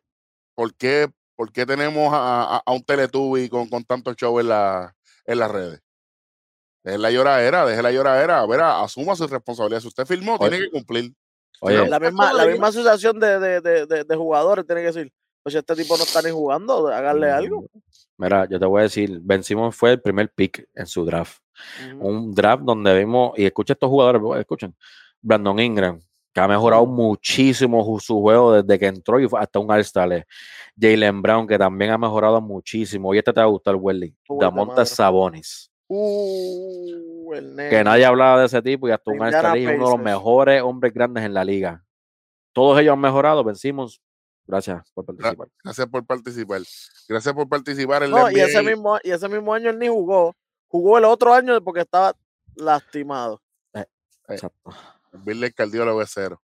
¿por, qué, por qué tenemos a, a- a un Teletubby con, con tanto show en, la, en las redes? Deje la lloradera, deje la lloradera. A ver, asuma su responsabilidad. Si usted firmó, Oye. tiene que cumplir. Oye, La misma, la de- misma asociación de, de, de, de- de jugadores tiene que decir, pues si este tipo no está ni jugando, háganle algo. mm, mira, yo te voy a decir, Ben Simmons fue el primer pick en su draft. Un draft donde vimos, y escucha estos jugadores, escuchen, Brandon Ingram, que ha mejorado muchísimo su juego desde que entró y fue hasta un All-Star. Jalen Brown, que también ha mejorado muchísimo. Y este te va a gustar, Welly. Damonta madre. Sabonis. Uh, el Que nadie hablaba de ese tipo y hasta un y uno de los mejores hombres grandes en la liga. Todos ellos han mejorado, vencimos. Gracias por participar. Gracias por participar. Gracias por participar en No, la y ese, mismo, y ese mismo año él ni jugó. Jugó el otro año porque estaba lastimado. Exacto. El bill del cardiólogo es cero.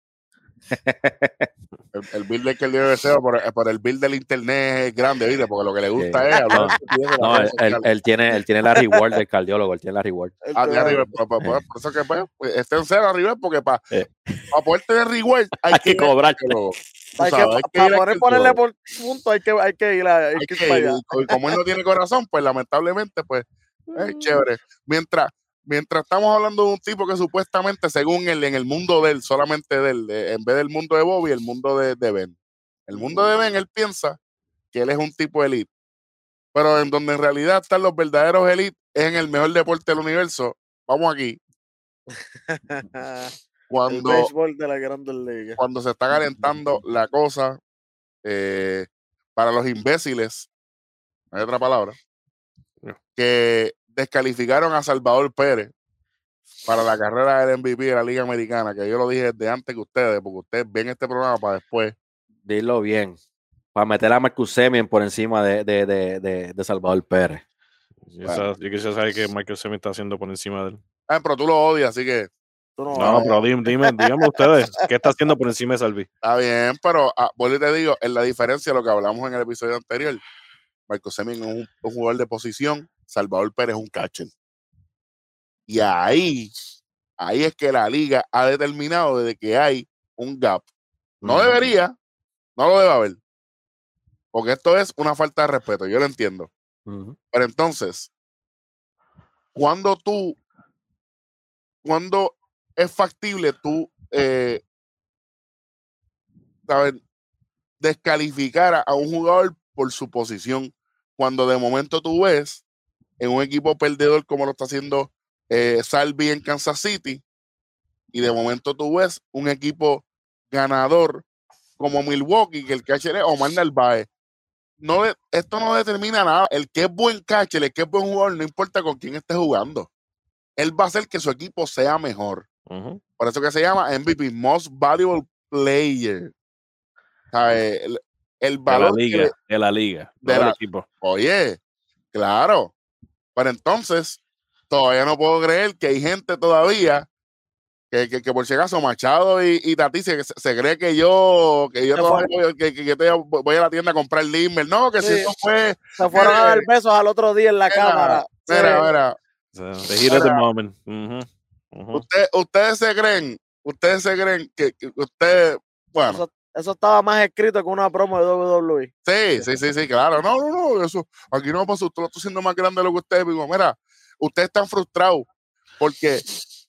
El, el bill del cardiólogo es cero, pero, pero el bill del internet es grande, ¿viste? Porque lo que le gusta Sí. es hablar No, él, él- él tiene, él tiene la reward del cardiólogo, él tiene la reward. Él Ah, te de da- arriba, pues, pues, pues, por eso que pues, esté en cero arriba, porque para Eh. poder tener reward hay, Hay que que cobrar. hay que, hay que para poder ponerle por punto hay que, hay que ir, a, hay Hay que ir que para ir, allá. y como él no tiene corazón, pues lamentablemente, pues es chévere. Mientras, mientras estamos hablando de un tipo que supuestamente, según él, en el mundo de él, solamente de él, de- en vez del mundo de Bobby, el mundo de, de Ben. El mundo de Ben, él piensa que él es un tipo elite. Pero en donde en realidad están los verdaderos elite, es en el mejor deporte del universo. Vamos aquí. el Cuando, béisbol de la cuando se está calentando la cosa eh, para los imbéciles, no hay otra palabra, que descalificaron a Salvador Pérez para la carrera del MVP de la Liga Americana, que yo lo dije desde antes que ustedes, porque ustedes ven este programa para después. Dilo bien. Para meter a Marcus Semien por encima de, de, de, de, de Salvador Pérez. Yo, Bueno. yo quisiera saber qué Michael Semi está haciendo por encima de él. Ah, pero tú lo odias, así que Tú no, pero dime, dime, díganme ustedes, ¿qué está haciendo por encima de Salvi? está bien, pero ah, vuelvo y te digo, en la diferencia de lo que hablamos en el episodio anterior, Marco Semien es un, un jugador de posición, Salvador Pérez es un catcher. Y ahí, ahí es que la liga ha determinado de que hay un gap. No debería, no lo debe haber. Porque esto es una falta de respeto, yo lo entiendo. Pero entonces, cuando tú, cuando es factible tú, eh, ¿sabes? descalificar a un jugador por su posición, cuando de momento tú ves en un equipo perdedor como lo está haciendo eh, Salvi en Kansas City, y de momento tú ves un equipo ganador como Milwaukee, que el catcher es Omar Narváez. No, esto no determina nada. El que es buen catcher, el que es buen jugador, no importa con quién esté jugando. Él va a hacer que su equipo sea mejor. Por eso que se llama MVP, Most Valuable Player. ¿Sabe? El, el De la valor liga, le- de la liga, de del la- equipo. Oye, claro. Pero entonces, todavía no puedo creer que hay gente todavía que, que, que por si acaso Machado y, y Tati se, se cree que yo, que yo voy, que, que voy a la tienda a comprar Limber. No, que si eso fue. Se fueron a dar besos al otro día en la Mira, cámara. Mira, mira. The heat of the moment. Ujú, ujú. Usted- ustedes se creen, ustedes se creen que, que usted, bueno, Eso, estaba más escrito que una promo de WWE. Sí, sí, sí, sí, claro. No, no, no, eso, aquí no pasa, usted lo está haciendo más grande de lo que usted digo, Mira, ustedes están frustrados Porque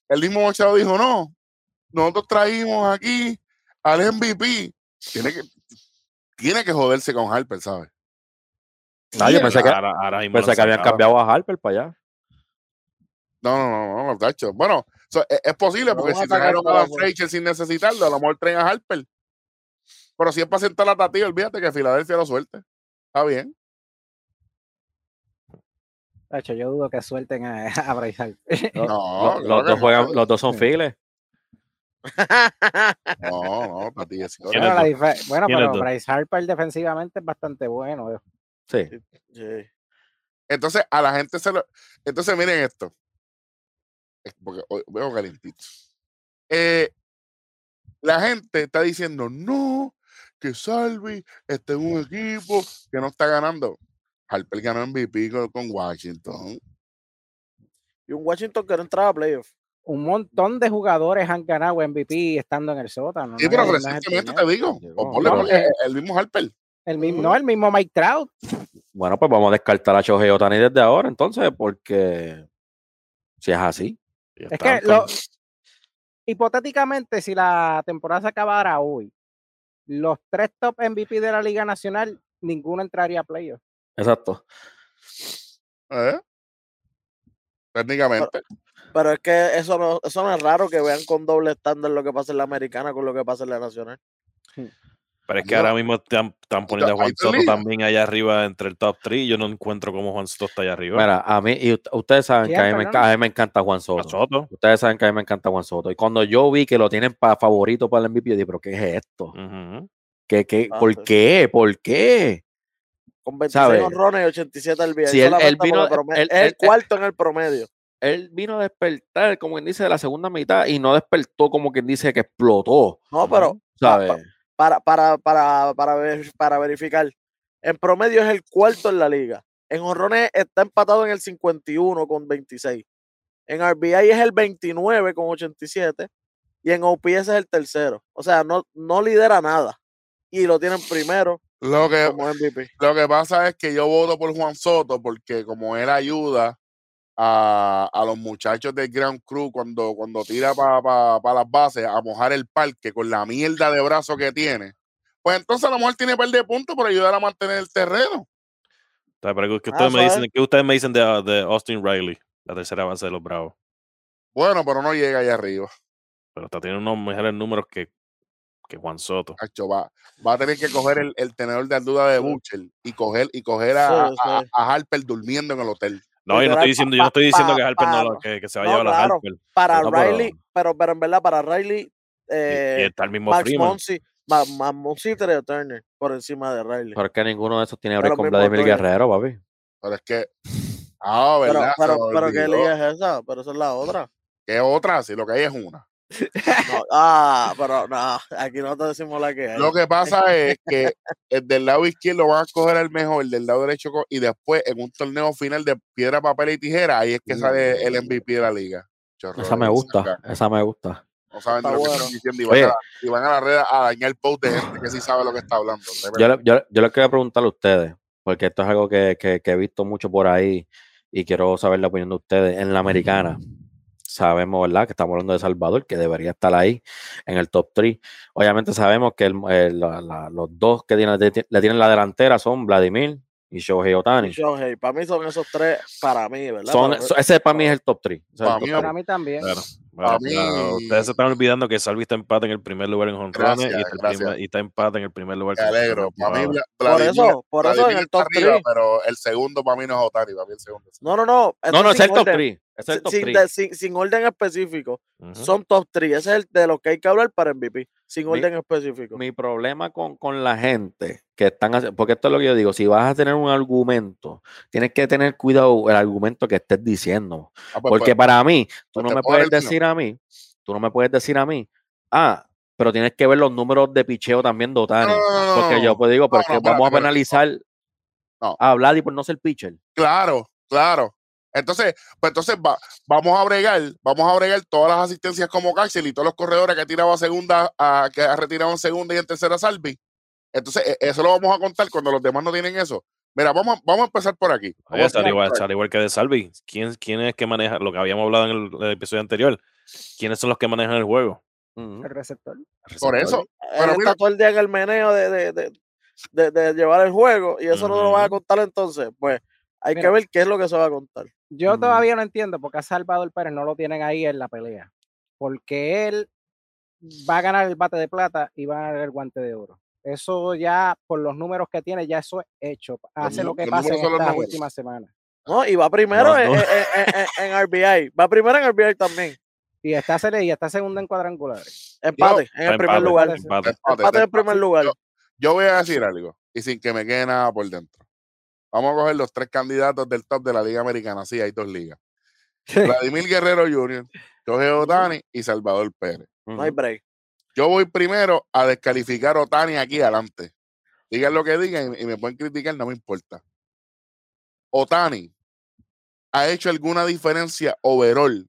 el mismo Machado dijo, no, nosotros traímos aquí al MVP. Tiene que, tiene que joderse con Harper, ¿sabes? Ah, yo pensé que, Ahora, ahora mismo pensé que habían cambiado a Harper para allá. No, no, no, no, no, tacho. Bueno, so, es, es posible porque si trajeron a Adam. Frazier sin necesitarlo, a lo mejor traen a Harper. Pero si es para sentar la tatilla, olvídate que Filadelfia lo suelte. Está bien. De hecho, yo dudo que suelten a, a Bryce Harper. No, Los- claro los, que dos no. juegan, los dos son files. No, no, tatilla. sí, ¿Quién Bueno, es la bueno, ¿Quién es pero? Bryce Harper defensivamente es bastante bueno. eh. Sí. Sí. Entonces, a la gente se lo. Entonces, miren esto. Es Porque hoy veo calentito. Eh, la gente está diciendo, no, que Salvi está en un equipo que no está ganando. Harper ganó MVP con, Washington. Y un Washington que no entraba a playoff. Un montón de jugadores han ganado MVP estando en el sótano. Sí, pero no recientemente te digo. Ponle, No, eh, el mismo Harper. El mismo, no, el mismo Mike Trout. Bueno, pues vamos a descartar a Shohei Otani desde ahora, entonces, porque si es así. Es que lo, hipotéticamente, si la temporada se acabara hoy, los tres top MVP de la Liga Nacional, ninguno entraría a playoff. Exacto. ¿eh? Técnicamente. Pero es que eso no, eso no es raro que vean con doble estándar lo que pasa en la americana con lo que pasa en la nacional. Pero es que Yo- ahora mismo están, están poniendo a Juan Soto también allá arriba entre el top 3. Yo no encuentro cómo Juan Soto está allá arriba. Mira, a mí, y ustedes saben que ¿Quién, a mí, me, perdón? enca- a mí me encanta Juan Soto. Soto. Ustedes saben que a mí me encanta Juan Soto. Y cuando yo vi que lo tienen para favorito para el MVP, yo dije, pero ¿qué es esto? Ujú. ¿Qué, qué, Ah, ¿Por sí. qué? ¿Por qué? Con 26 ¿Sabe? honrones y 87 al Sí, él- él vino- el él- cuarto en el promedio. Él vino a despertar, como quien dice, de la segunda mitad y no despertó como quien dice que explotó. No, pero ¿Sabes? Para, para, para, para, ver- para verificar, en promedio es el cuarto en la liga. En honrones está empatado en el 51 con 26. En RBI es el 29 con 87. Y en OPS es el tercero. O sea, no, no lidera nada. Y lo tienen primero Lo que, como MVP. Lo que pasa es que yo voto por Juan Soto porque como él ayuda a, a los muchachos del Grand Crew cuando, cuando tira para las bases a mojar el parque con la mierda de brazo que tiene, pues entonces a lo mejor tiene par de puntos por ayudar a mantener el terreno. Pero ¿qué Ah, ustedes, me dicen, ¿qué ustedes me dicen de, ah, de Austin Riley, la tercera base de los Bravos? Bueno, pero no llega allá arriba. Pero está teniendo unos mejores números que, que Juan Soto. Cacho, va, va a tener que coger el, el tenedor de duda de. Butcher y coger, y coger a, Sí, a- sí. a Harper durmiendo en el hotel. No, yo no estoy diciendo, yo no estoy diciendo que Harper no que, que se va a llevar a claro. Harper. Para No, pero- Riley, pero, pero en verdad, para Riley, Y- y, eh, está el mismo Max. Monsi, Ma- Ma- Monsi y Turner por encima de Riley. Pero es que ninguno de esos tiene Pero break con Vladimir Dodgers. Guerrero, papi. Pero es que. Ah, Pero, ¿verdad? Pero, me pero ¿qué liga es esa? Pero esa es la otra. ¿Qué otra? Si lo que hay es una. No, ah, pero no, aquí no te decimos la que hay. Lo que pasa es que el del lado izquierdo van a escoger el mejor, el del lado derecho, y después en un torneo final de piedra, papel y tijera, ahí es que sale el MVP de la liga. Chorro, Esa me gusta, esa me gusta. No saben de lo que están diciendo y van, Oye. a, y van a la red a dañar el post de gente que sí sabe lo que está hablando. Yo, le- yo, yo les quería preguntar a ustedes, porque esto es algo que, que- que he visto mucho por ahí y quiero saber la opinión de ustedes. En la americana, sabemos, ¿verdad? Que estamos hablando de Salvador, que debería estar ahí en el top 3. Obviamente sabemos que el- el- la- la- los dos que tienen, le tienen la delantera son Vladimir y Shohei Otani. Shohei, para mí son esos tres, para mí, ¿verdad? Son, Para- so- ese para mí es el top 3. Para mí, Para mí también. Claro. Bueno, mí- ustedes se están olvidando que Salvi está empate en el primer lugar en honrones Gracias, y, y está empate en el primer lugar. Me alegro. Para mí, temporada. Vla- por Vladimir- eso, por eso en Vladimir el está top arriba, 3. pero el segundo para mí no es Otani, para mí el segundo. No, no, no. No, no, es sin el top orden, 3. Es el top sin, 3. de- sin- sin orden específico. Ujú. Son top 3. Ese es el de los que hay que hablar para MVP. Sin Mi- orden específico. Mi problema con, con la gente que están haciendo, porque esto es lo que yo digo, si vas a tener un argumento, tienes que tener cuidado el argumento que estés diciendo. Ah, pues, Porque pues, para mí, tú pues no me puedes mío. Decir a mí, tú no me puedes decir a mí, ah, pero tienes que ver los números de picheo también de Otani. no, no, no, porque no. yo pues digo, pero No, es que no, vamos a penalizar No. a Vladi por no ser pitcher. Claro, claro. Entonces, pues entonces va- vamos a bregar, vamos a bregar todas las asistencias como Cárcel y todos los corredores que ha tirado a segunda, a, que ha retirado en segunda y en tercera Salvi. Entonces, e- eso lo vamos a contar cuando los demás no tienen eso. Mira, vamos, a- vamos a empezar por aquí. A Oye, al empezar igual, al igual que de Salvi, ¿quién, ¿quién es que maneja lo que habíamos hablado en el, el episodio anterior? ¿Quiénes son los que manejan el juego? El receptor. El Por eso, Pero está todo el día en el meneo de, de, de, de- de llevar el juego y eso no lo vas a contar entonces. Pues hay que ver qué es lo que se va a contar. Yo todavía no entiendo por qué a Salvador Pérez no lo tienen ahí en la pelea. Porque él va a ganar el bate de plata y va a ganar el guante de oro. Eso ya, por los números que tiene, ya eso es hecho. Hace lo que pasa en números. últimas semanas. ¿no? Y va primero no. en- en- en- en RBI. Va primero en RBI también. Y está, y está segunda en cuadrangulares. Empate en el primer empate, lugar. Empate. empate. Espérate, Empate en espérate. primer lugar. Yo, yo voy a decir algo y sin que me quede nada por dentro. Vamos a coger los tres candidatos del top de la Liga Americana. Sí, hay dos ligas. Vladimir Guerrero Jr., Jorge Otani y Salvador Pérez. No hay break. Yo voy primero a descalificar a Otani aquí adelante. Digan lo que digan y, y me pueden criticar, no me importa. Otani ha hecho alguna diferencia overall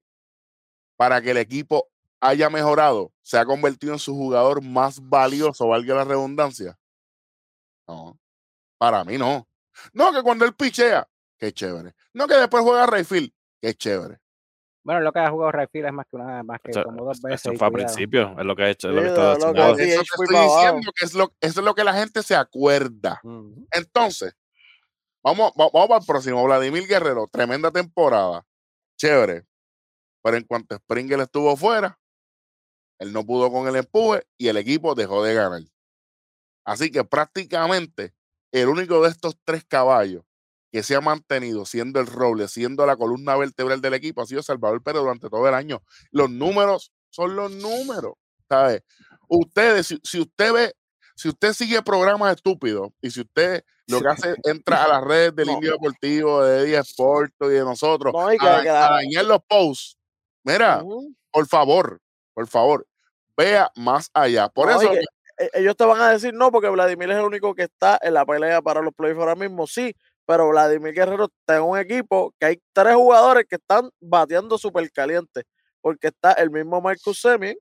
para que el equipo haya mejorado, se ha convertido en su jugador más valioso, valga la redundancia. No, para mí no. No, que cuando él pichea, qué chévere. No, que después juega Rayfield, qué chévere. Bueno, lo que ha jugado Rayfield es más que una, más que Eso- como dos veces. Eso fue al principio, es lo que ha hecho, es lo que está haciendo Eso es te estoy diciendo que es lo, eso es lo que la gente se acuerda. Entonces, vamos, va- vamos para el próximo. Vladimir Guerrero, tremenda temporada. Chévere. Pero en cuanto Springer estuvo fuera, él no pudo con el empuje y el equipo dejó de ganar. Así que prácticamente el único de estos tres caballos que se ha mantenido siendo el roble, siendo la columna vertebral del equipo, ha sido Salvador Pérez durante todo el año. Los números son los números, ¿sabes? Ustedes, si, si usted ve, si usted sigue programas estúpidos y si usted lo que hace entra a las redes del No. Indio Deportivo, de Eddie Sport y de nosotros, No, a, a dañar los posts, mira, por favor, por favor, vea más allá. Por No, eso, que- e- ellos te van a decir no, porque Vladimir es el único que está en la pelea para los playoffs ahora mismo, sí, pero Vladimir Guerrero está en un equipo que hay tres jugadores que están bateando súper caliente, porque está el mismo Marcus Semien,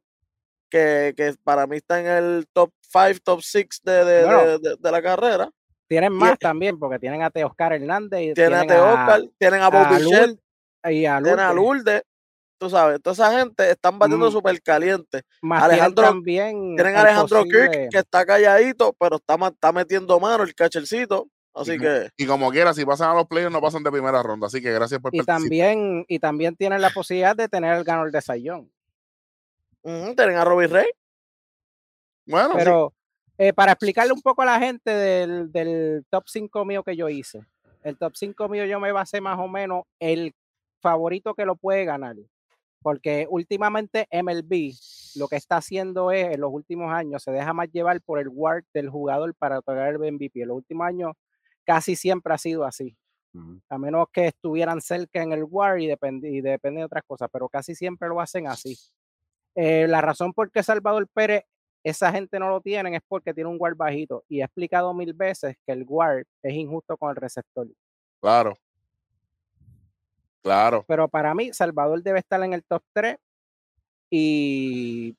que, que para mí está en el top 5, top 6 de, de, Bueno. de- de- de la carrera. Tienen más también, porque tienen a Teoscar Hernández y Tienen a tienen Teóscar, tienen a Bobby Shell, y a tienen a Lourdes. Tú sabes, toda esa gente están batiendo Mm. súper caliente. Más Alejandro- tienen también Tienen Alejandro posible- Kirk, que está calladito, pero está, está metiendo mano el catchercito. Así Y que, y como quiera, si pasan a los playoffs, no pasan de primera ronda. Así que gracias por y participar. también, y también tienen la posibilidad de tener el ganador de Sayón. tienen a Robbie Rey. Bueno, sí. Pero eh, para explicarle un poco a la gente del, del top 5 mío que yo hice, el top 5 mío yo me basé más o menos el favorito que lo puede ganar. Porque últimamente MLB lo que está haciendo es, en los últimos años, se deja más llevar por el WAR del jugador para otorgar el MVP. En los últimos años casi siempre ha sido así. A menos que estuvieran cerca en el WAR y depende, y depende de otras cosas, pero casi siempre lo hacen así. Eh, la razón por qué Salvador Pérez, esa gente no lo tienen es porque tiene un guard bajito. Y he explicado mil veces que el guard es injusto con el receptor. claro. Claro. Pero para mí, Salvador debe estar en el top 3. Y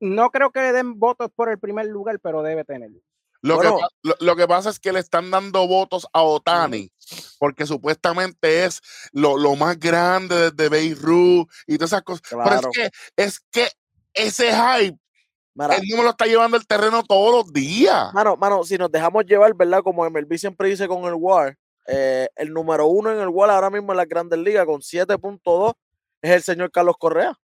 no creo que le den votos por el primer lugar, pero debe tenerlo. Lo, Bueno. que, lo, lo que pasa es que le están dando votos a Otani, porque supuestamente es lo, lo más grande desde Beirut y todas esas cosas. Claro. Pero es que, es que ese hype, él me lo está llevando el terreno todos los días. mano, mano, si nos dejamos llevar, ¿verdad? Como MLB siempre dice con el WAR, eh, el número uno en el WAR ahora mismo en la Grandes Ligas con 7.2 es el señor Carlos Correa.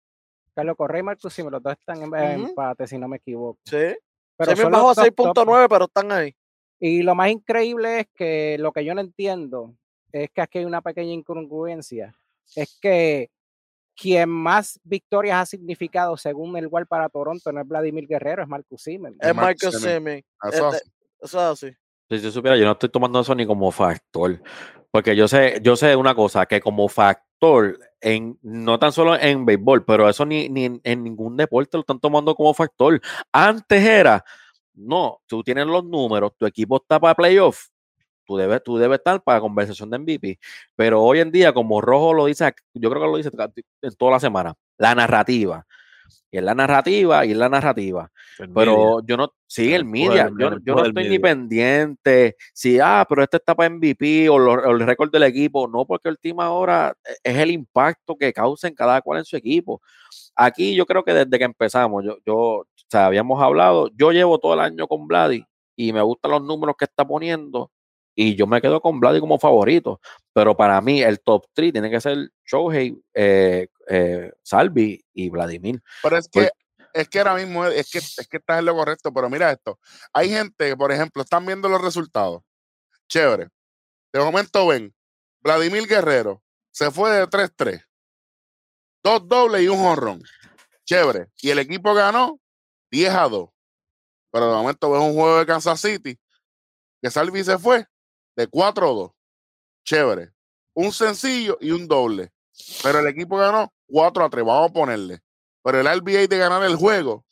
Carlos Correa y Marcus Simmons, los dos están en en Ujú. empate, si no me equivoco. Sí. Pero Se me bajó a los dos top 6.9, pero están ahí. Y lo más increíble es que lo que yo no entiendo es que aquí hay una pequeña incongruencia. Es que quien más victorias ha significado según el igual para Toronto no es Vladimir Guerrero, es Marcus Simmons. Es Marcus. Eso Este- así. Eso es así. Si yo supiera, yo no estoy tomando eso ni como factor. Porque yo sé, yo sé una cosa, que como factor, en, no tan solo en béisbol, pero eso ni, ni en, ningún deporte lo están tomando como factor. Antes era, no, tú tienes los números, tu equipo está para playoff, tú debes, tú debes estar para conversación de MVP. Pero hoy en día, como Rojo lo dice, yo creo que lo dice toda la semana, la narrativa. Y es la narrativa, y es la narrativa. El media. Pero yo no, sí, El media, yo, yo no estoy ni media. pendiente si, ah, pero este está para MVP o, lo- o el récord del equipo, no, porque última hora eh, es el impacto que causen cada cual en su equipo. Aquí yo creo que desde que empezamos, yo, yo, o sea, habíamos hablado, yo llevo todo el año con Vladi y me gustan los números que está poniendo y yo me quedo con Vladi como favorito, pero para mí el top 3 tiene que ser Shohei, eh, eh, Salvi y Vladimir. Pero es Pues- que, es que ahora mismo es que, es que estás en lo correcto, pero mira esto. Hay gente que, por ejemplo, están viendo los resultados. Chévere. De momento ven, Vladimir Guerrero se fue de 3-3. Dos dobles y un jonrón. Chévere. Y el equipo ganó 10 a 2. Pero de momento ves un juego de Kansas City que Salvi se fue de 4 a 2. Chévere. Un sencillo y un doble. Pero el equipo ganó 4 a 3. Vamos a ponerle. Pero el RBA de ganar el juego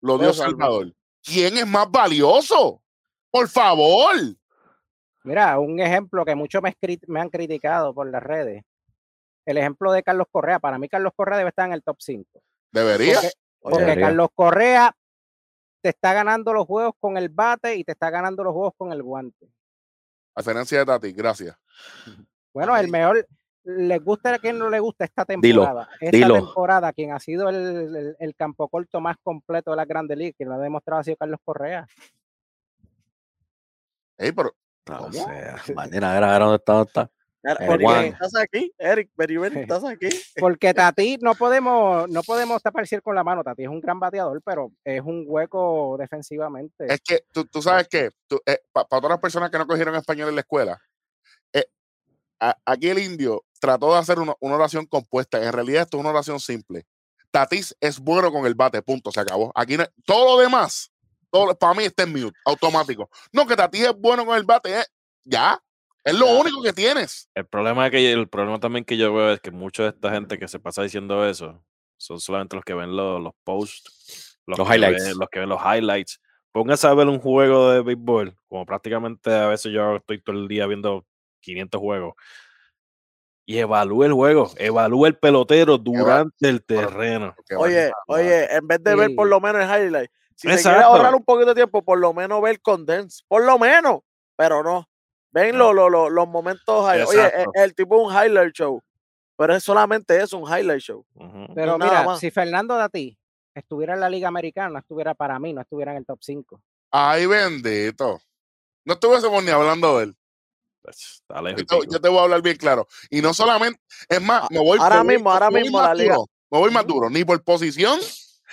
lo dio. Salvador. ¿Quién es más valioso? Por favor. Mira, un ejemplo que muchos me, han criticado por las redes. El ejemplo de Carlos Correa. Para mí, Carlos Correa debe estar en el top 5. Debería. Porque, porque Debería. Carlos Correa te está ganando los juegos con el bate y te está ganando los juegos con el guante. A diferencia de Tati, gracias. Bueno, el mejor, les gusta a quien no le gusta esta Dilo, temporada. esta dilo. temporada, quien ha sido el, el- el campo corto más completo de la Grande Liga, quien lo ha demostrado ha sido Carlos Correa. Ey, pero No ¿Cómo? sé, Martina, era, era dónde está, dónde está. Eh, Juan. ¿Estás aquí? Eric, ¿estás aquí? Porque Tati no podemos, no podemos tapar el cielo con la mano. Tati es un gran bateador, pero es un hueco defensivamente. es que tú, tú sabes que para todas las personas que no cogieron español en la escuela, eh, a- aquí el indio trató de hacer una, una oración compuesta. En realidad, esto es una oración simple. Tatis es bueno con el bate, punto, se acabó. Aquí no- todo lo demás, todo, para mí está en mute, automático. No, que Tatis es bueno con el bate, eh, ya. Es lo único que tienes. El problema es que el problema también que yo veo es que mucha de esta gente que se pasa diciendo eso son solamente los que ven los, los posts, Los que highlights. ven- los que ven los highlights. Póngase a ver un juego de béisbol, como prácticamente a veces yo estoy todo el día viendo 500 juegos. Y evalúe el juego, evalúe el pelotero durante el terreno. Oye, oye, en vez de ver por Sí. lo menos el highlight, si quieres Exacto. ahorrar un poquito de tiempo, por lo menos ver condense, por lo menos, pero no. Ven No. lo- lo- lo- los momentos, oye, el, Exacto. el tipo es un highlight show, pero es solamente eso, un highlight show. Pero mira, más. si Fernando Tati estuviera en la Liga Americana, no estuviera para mí, no estuviera en el top 5. Ay, bendito. No estuviésemos ni hablando de él. Está lejos Yo te, pico. yo te voy a hablar bien claro. Y no solamente, es más, me voy ahora voy- mismo, ahora voy mismo la liga. duro, Me voy más duro, ni por posición,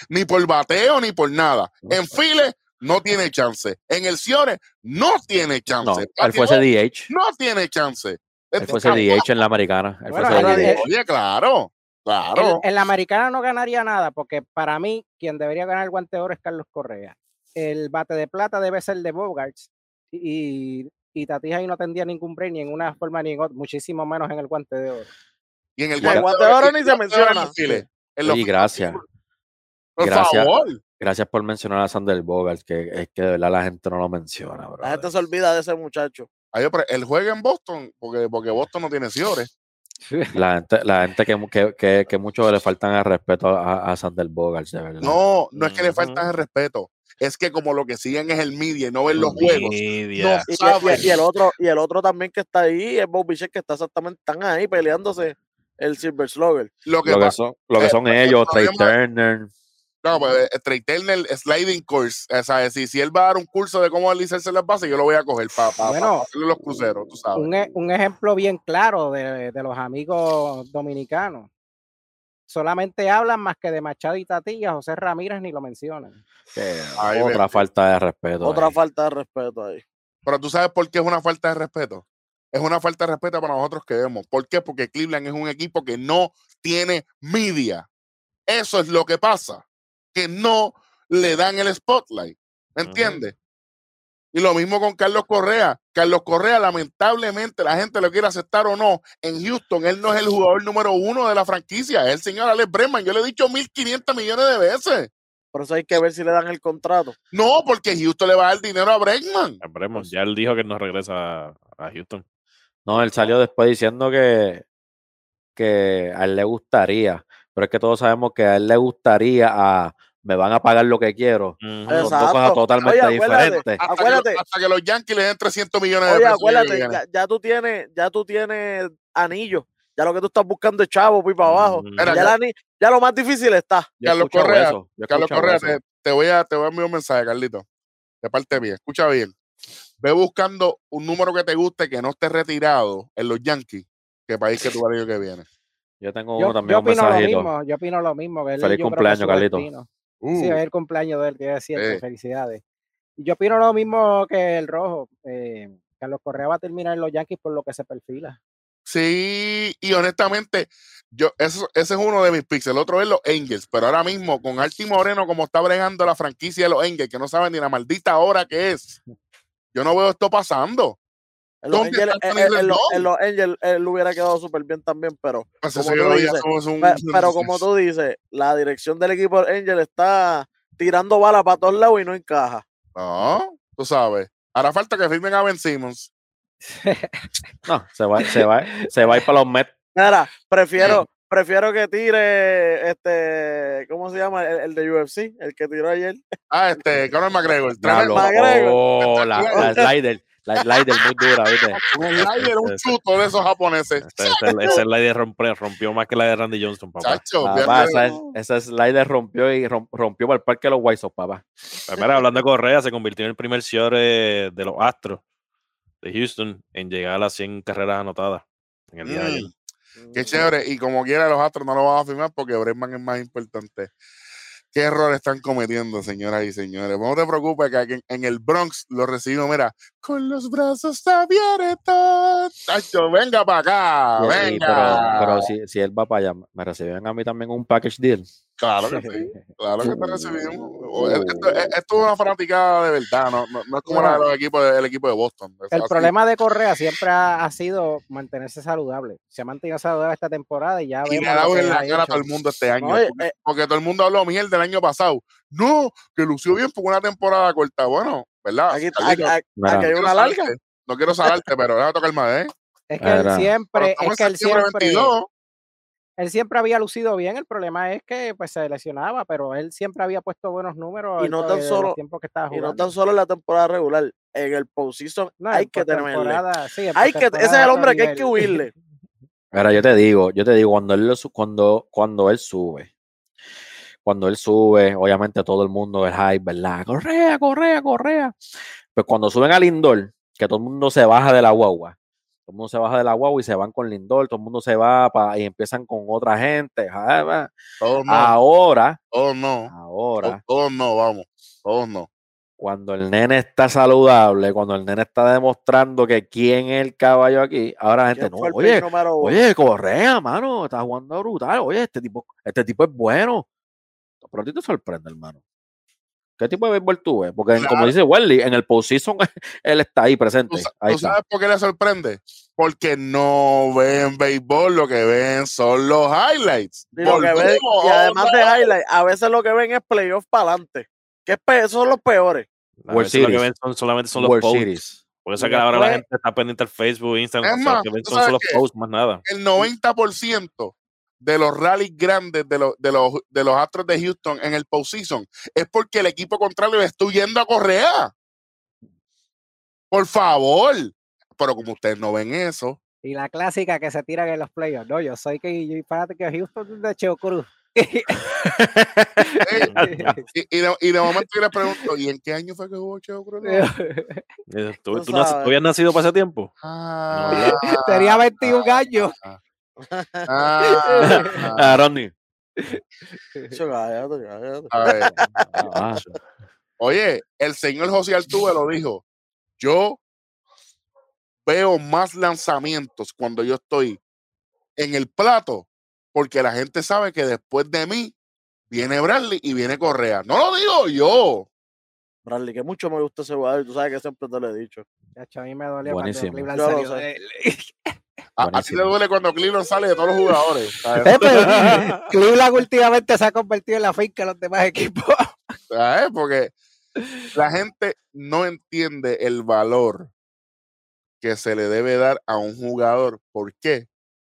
ni por bateo, ni por nada. En file no tiene chance. En el Ciore no tiene chance. No, él fuese DH. no tiene chance. Él fuese DH en la americana. Él Bueno, fuese DH. Oye, claro, claro. En la Americana no ganaría nada, porque para mí, quien debería ganar el guante de oro es Carlos Correa. El bate de plata debe ser de Bogarts. Y, y Tatis ahí no tendría ningún break ni en una forma ni en otra, muchísimo menos en el guante de oro. Y en el guante guante de oro ni se en menciona. en los Oye, files, gracias. Por Gracias. favor. Gracias por mencionar a Sander Bogart, que es que de verdad la gente no lo menciona, bro. La gente se olvida de ese muchacho. Ay, pero él juega en Boston porque, porque Boston no tiene Ciore. La gente, la gente que, mu- que, que, que mucho le faltan al respeto a, a Sander Bogart, de verdad. No, no es que le faltan el respeto. Es que como lo que siguen es el media y no ven El los juegos. Media. No Y, y- saben. y el otro, y el otro también que está ahí es Bob Bichette, que está exactamente, están ahí peleándose el Silver Slugger. Lo que Lo que pasa son, lo que eh, son el ellos, Trey Turner. No, pues eh, Trey Turner, Sliding Course. O sea, si, si él va a dar un curso de cómo alisarse las bases, yo lo voy a coger para Bueno, hacerle los cruceros, tú sabes. un, e- un ejemplo bien claro de, de los amigos dominicanos. Solamente hablan más que de Machado y Tatilla, José Ramírez ni lo mencionan. otra falta de respeto. Otra ahí. falta de respeto ahí. Pero tú sabes por qué es una falta de respeto. Es una falta de respeto para nosotros que vemos. ¿Por qué? Porque Cleveland es un equipo que no tiene media. Eso es lo que pasa. Que no le dan el spotlight. ¿Me entiendes? Y lo mismo con Carlos Correa. Carlos Correa, lamentablemente, la gente lo quiere aceptar o no. En Houston, él no es el jugador número uno de la franquicia. Es el señor Alex Bregman. Yo le he dicho 1.500 millones de veces. Por eso hay que ver si le dan el contrato. No, porque Houston le va a dar dinero a Bregman. Ya él dijo que no regresa a, a Houston. No, él salió después diciendo que, que a él le gustaría, pero es que todos sabemos que a él le gustaría a me van a pagar lo que quiero. Ujú. Son dos cosas totalmente Oye, acuérdate, diferentes. Hasta, Acuérdate. Que, hasta que los Yankees le den 300 millones de Oye, pesos. acuérdate, ya, ya tú tienes, ya tú tienes anillo. Ya lo que tú estás buscando es chavo, pues para abajo. Mm. Ya, lo más difícil está. Carlos Correa, Carlos Correa, eso. te, te voy a, te voy a enviar un mensaje, Carlito. De parte mía. Escucha bien. Ve buscando un número que te guste que no esté retirado en los Yankees que país que tú vas el año que viene. Yo tengo Yo, uno también, yo un opino lo mismo, yo opino lo mismo. que él, Feliz yo cumpleaños, Carlito. destino. Uh, Sí, es el cumpleaños de él, que es cierto, Sí. felicidades. Y yo opino lo mismo que el rojo. Eh, Carlos Correa va a terminar en los Yankees por lo que se perfila. Sí, y honestamente, yo eso, ese es uno de mis picks. El otro es los Angels, pero ahora mismo con Arti Moreno, como está bregando la franquicia de los Angels, que no saben ni la maldita hora que es, yo no veo esto pasando. En los ¿Dónde Angels, está en- Anthony en- en los- Rendón? en los Angels, él hubiera quedado súper bien también, pero Pues Como tú dices, un- Pero como tú dices, la dirección del equipo de Angel está tirando balas para todos lados y no encaja. No, tú sabes. Hará falta que firmen a Ben Simmons. No, se va, se va, se va a ir para los Mets. Mira, prefiero, prefiero que tire este, ¿cómo se llama? El, el de UFC, el que tiró ayer. Ah, este, Conor McGregor. Diablo. Tremendo. McGregor. Oh, la, la slider, la slider muy dura, ¿viste? Un slider, un Ese- chuto de esos japoneses. Ese, slider rompió, rompió más que la de Randy Johnson, papá. Chacho, Papá, esa, slider rompió y rom- rompió para el parque de los White Sox, papá. Pues mira, hablando de Correa, se convirtió en el primer short eh, de los Astros de Houston en llegar a las 100 carreras anotadas en el día de ayer. Mm, Qué chévere. Y como quiera, los Astros no lo van a firmar porque Bregman es más importante. ¿Qué errores están cometiendo, señoras y señores? No te preocupes que aquí en, en el Bronx lo recibimos, mira, con los brazos abiertos. Chacho, venga para acá, Sí, venga. pero pero si, si él va para allá, ¿me reciben a mí también un package deal? Claro que sí, claro que te recibimos. O- Esto, esto es una fanaticada de verdad, no, no, no es como la de los equipos de- el equipo de Boston. Es El así. problema de Correa siempre ha, ha sido mantenerse saludable. Se ha mantenido saludable esta temporada y ya y vemos le ha dado en la cara a todo el mundo este año. No, eh, porque, eh, porque todo el mundo habló mierda del año pasado. No, que lució bien por una temporada corta. Bueno, ¿verdad? aquí, Carlito, aquí- aquí- Mira. aquí hay no una quiero larga. salarte, No quiero salarte, pero déjame tocar más, ¿eh? Es que él siempre, es que él siempre, 22. él siempre había lucido bien. El problema es que pues se lesionaba, pero él siempre había puesto buenos números Y en no tan los solo- tiempos que estaba Y no jugando. tan solo en la temporada regular, en el postseason No, hay que tenerle. sí, Hay que, ese es el hombre que hay que huirle. Ahora yo te digo, yo te digo, cuando él, lo cuando, cuando él sube, cuando él sube, obviamente todo el mundo es hype, ¿verdad? Correa, correa, correa. Pues cuando suben a Lindor, que todo el mundo se baja de la guagua, todo el mundo se baja de la guagua y se van con Lindor, todo el mundo se va pa- y empiezan con otra gente. Todos no, Ahora, todos no. ahora, Todos no, vamos. Todos no. cuando el nene está saludable, cuando el nene está demostrando que quién es el caballo aquí, ahora la gente ¿Quién no, oye? Oye, Correa, mano, está jugando brutal. Oye, este tipo, este tipo es bueno. Pero a ti te sorprende, hermano. ¿Qué tipo de béisbol tú ves? Porque en- como dice Welly, en el postseason él está ahí ¿Tú, presente. Ahí tú está. sabes por qué le sorprende? Porque no ven béisbol, lo que ven son los highlights. Y, lo que ven- Volvemos, y además de otra vez. highlight, a veces lo que ven es playoff para adelante. Que esos son los peores. A World veces lo que ven son, solamente son los World posts. Series. Por eso que ahora la gente está pendiente al Facebook, Instagram. Es o sea, más, que ven ¿tú son qué? posts, más nada. el 90% de los rallies grandes de los, de, los, de los Astros de Houston en el postseason es porque el equipo contrario está huyendo a Correa. Por favor. Pero como ustedes no ven eso, Y la clásica que se tiran en los playoffs. No, yo soy que yo de Houston de Cheo Cruz. y, y de, y de momento yo les pregunto, ¿y en qué año fue que jugó Cheo Cruz? Eh, ¿Tú, habías nacido para ese tiempo? Ah, Tenía 21 años. ah, Ah, Rodney.Cho, cállate, cállate. a ver. Ah, Oye, el señor José Altuve lo dijo. Yo veo más lanzamientos cuando yo estoy en el plato, porque la gente sabe que después de mí viene Bradley y viene Correa. No lo digo yo. Bradley, que mucho me gusta ese jugador y tú sabes que siempre te lo he dicho. A mí me dolió Buenísimo. cuando Cleveland salió sé. de él. A, a ti te Buenísimo. duele cuando Cleveland sale de todos los jugadores. Eh, pero Cleveland últimamente se ha convertido en la finca de los demás equipos. ¿Sabes? Porque la gente no entiende el valor que se le debe dar a un jugador. ¿Por qué?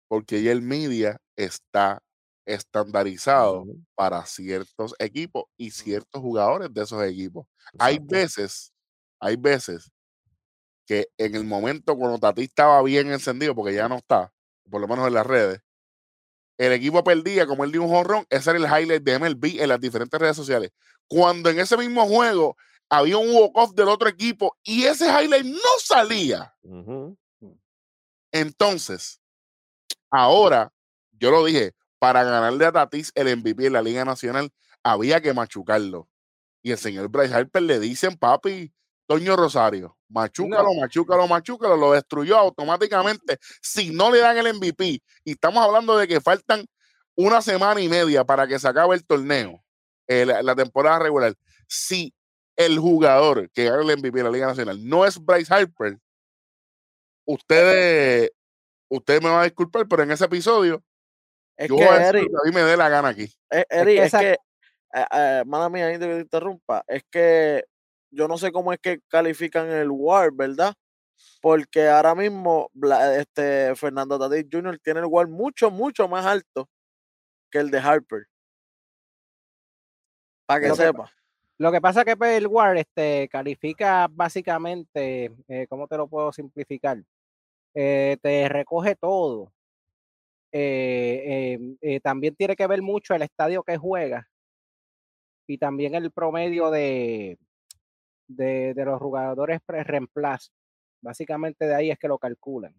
Porque ya el media está estandarizado para ciertos equipos y ciertos jugadores de esos equipos. Hay veces, hay veces que en el momento cuando Tati estaba bien encendido, porque ya no está, por lo menos en las redes, el equipo perdía, como él dio un jonrón, ese era el highlight de MLB en las diferentes redes sociales. Cuando en ese mismo juego había un walk-off del otro equipo y ese highlight no salía, entonces, ahora, yo lo dije, para ganarle a Tatis el MVP en la Liga Nacional, había que machucarlo. Y el señor Bryce Harper le dicen, papi, Toño Rosario, machúcalo, machúcalo, machúcalo, lo destruyó automáticamente. Si no le dan el MVP, y estamos hablando de que faltan una semana y media para que se acabe el torneo, eh, la, la temporada regular. Si el jugador que gana el MVP de la Liga Nacional no es Bryce Harper, ustedes, ustedes me van a disculpar, pero en ese episodio Es yo que, voy a decir Eric, lo que a mí me dé la gana aquí. eh, Eric, que es esa- que, eh, eh, mala mía, ahí te interrumpa, es que yo no sé cómo es que califican el WAR, ¿verdad? Porque ahora mismo este, Fernando Tatis Jr. tiene el WAR mucho, mucho más alto que el de Harper. Para que Lo que- sepa. Lo que pasa es que pues, el WAR este, califica básicamente, eh, ¿cómo te lo puedo simplificar? Eh, te recoge todo. Eh, eh, también tiene que ver mucho el estadio que juega y también el promedio de, de, de los jugadores pre reemplazo. Básicamente de ahí es que lo calculan.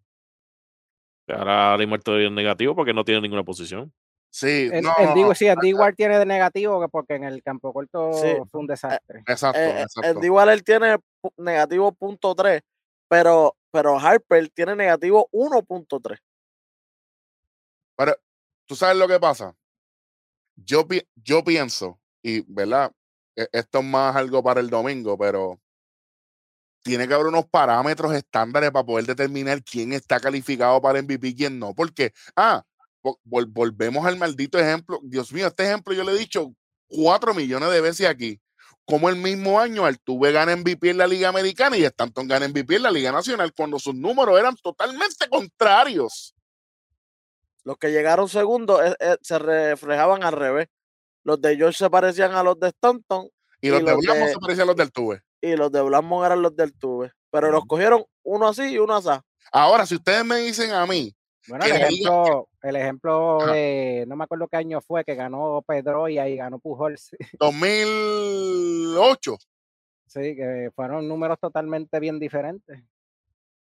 Ahora Ari muerto en negativo porque no tiene ninguna posición. Sí, El, no, el D- sí, el tiene de negativo que porque en el campo corto Sí. fue un desastre. exacto, Eh, eh, exacto. el igual él tiene negativo punto tres, pero, pero Harper tiene negativo 1.3. Pero, ¿tú sabes lo que pasa? Yo, pi- yo pienso, y, ¿verdad? E- Esto es más algo para el domingo, pero tiene que haber unos parámetros estándares para poder determinar quién está calificado para MVP y quién no. Porque, ah, vo- vol- volvemos al maldito ejemplo. Dios mío, este ejemplo yo le he dicho cuatro millones de veces aquí. Como el mismo año Altuve gana MVP en la Liga Americana y Stanton gana MVP en la Liga Nacional cuando sus números eran totalmente contrarios. Los que llegaron segundos eh, eh, se reflejaban al revés. Los de George se parecían a los de Stanton Y Y los de los Blanco de- se parecían a los del Tuve. y los de Blackmon eran los del Tuve. Pero los cogieron uno así y uno así. Ahora, si ustedes me dicen a mí, Bueno, el ejemplo, el ejemplo Ajá. de, no me acuerdo qué año fue, que ganó Pedro y ahí ganó Pujols. 2008, Sí, que fueron números totalmente bien diferentes.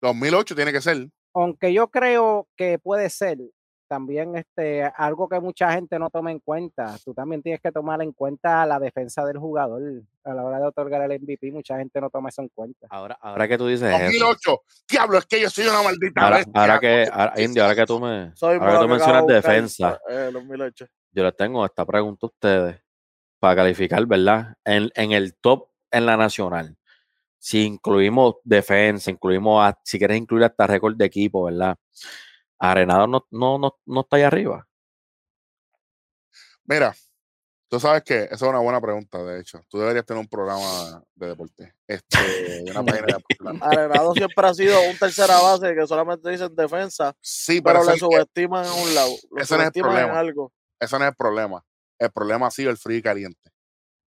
2008 tiene que ser. Aunque yo creo que puede ser también este, algo que mucha gente no toma en cuenta. Tú también tienes que tomar en cuenta la defensa del jugador a la hora de otorgar el MVP. Mucha gente no toma eso en cuenta. Ahora, ahora que tú dices eso, 2008. Diablo, es que yo soy una maldita ahora, bestia. ahora que, ahora, ¿qué Indio, ahora que tú eso? me, ahora que tú mencionas defensa, Eh, 2008. yo les tengo esta pregunta a ustedes para calificar, ¿verdad? En, en el top en la nacional, si incluimos defensa, incluimos, a- si quieres incluir hasta récord de equipo, ¿verdad? Arenado no, no, no, no está ahí arriba. Mira, tú sabes que esa es una buena pregunta, de hecho. Tú deberías tener un programa de deporte. Este, una página de deporte. Arenado siempre ha sido un tercera base que solamente dicen defensa, Sí, pero pero le subestiman a un lado. Lo ese no es el en problema. algo. ese no es el problema. El problema ha sido el frío y caliente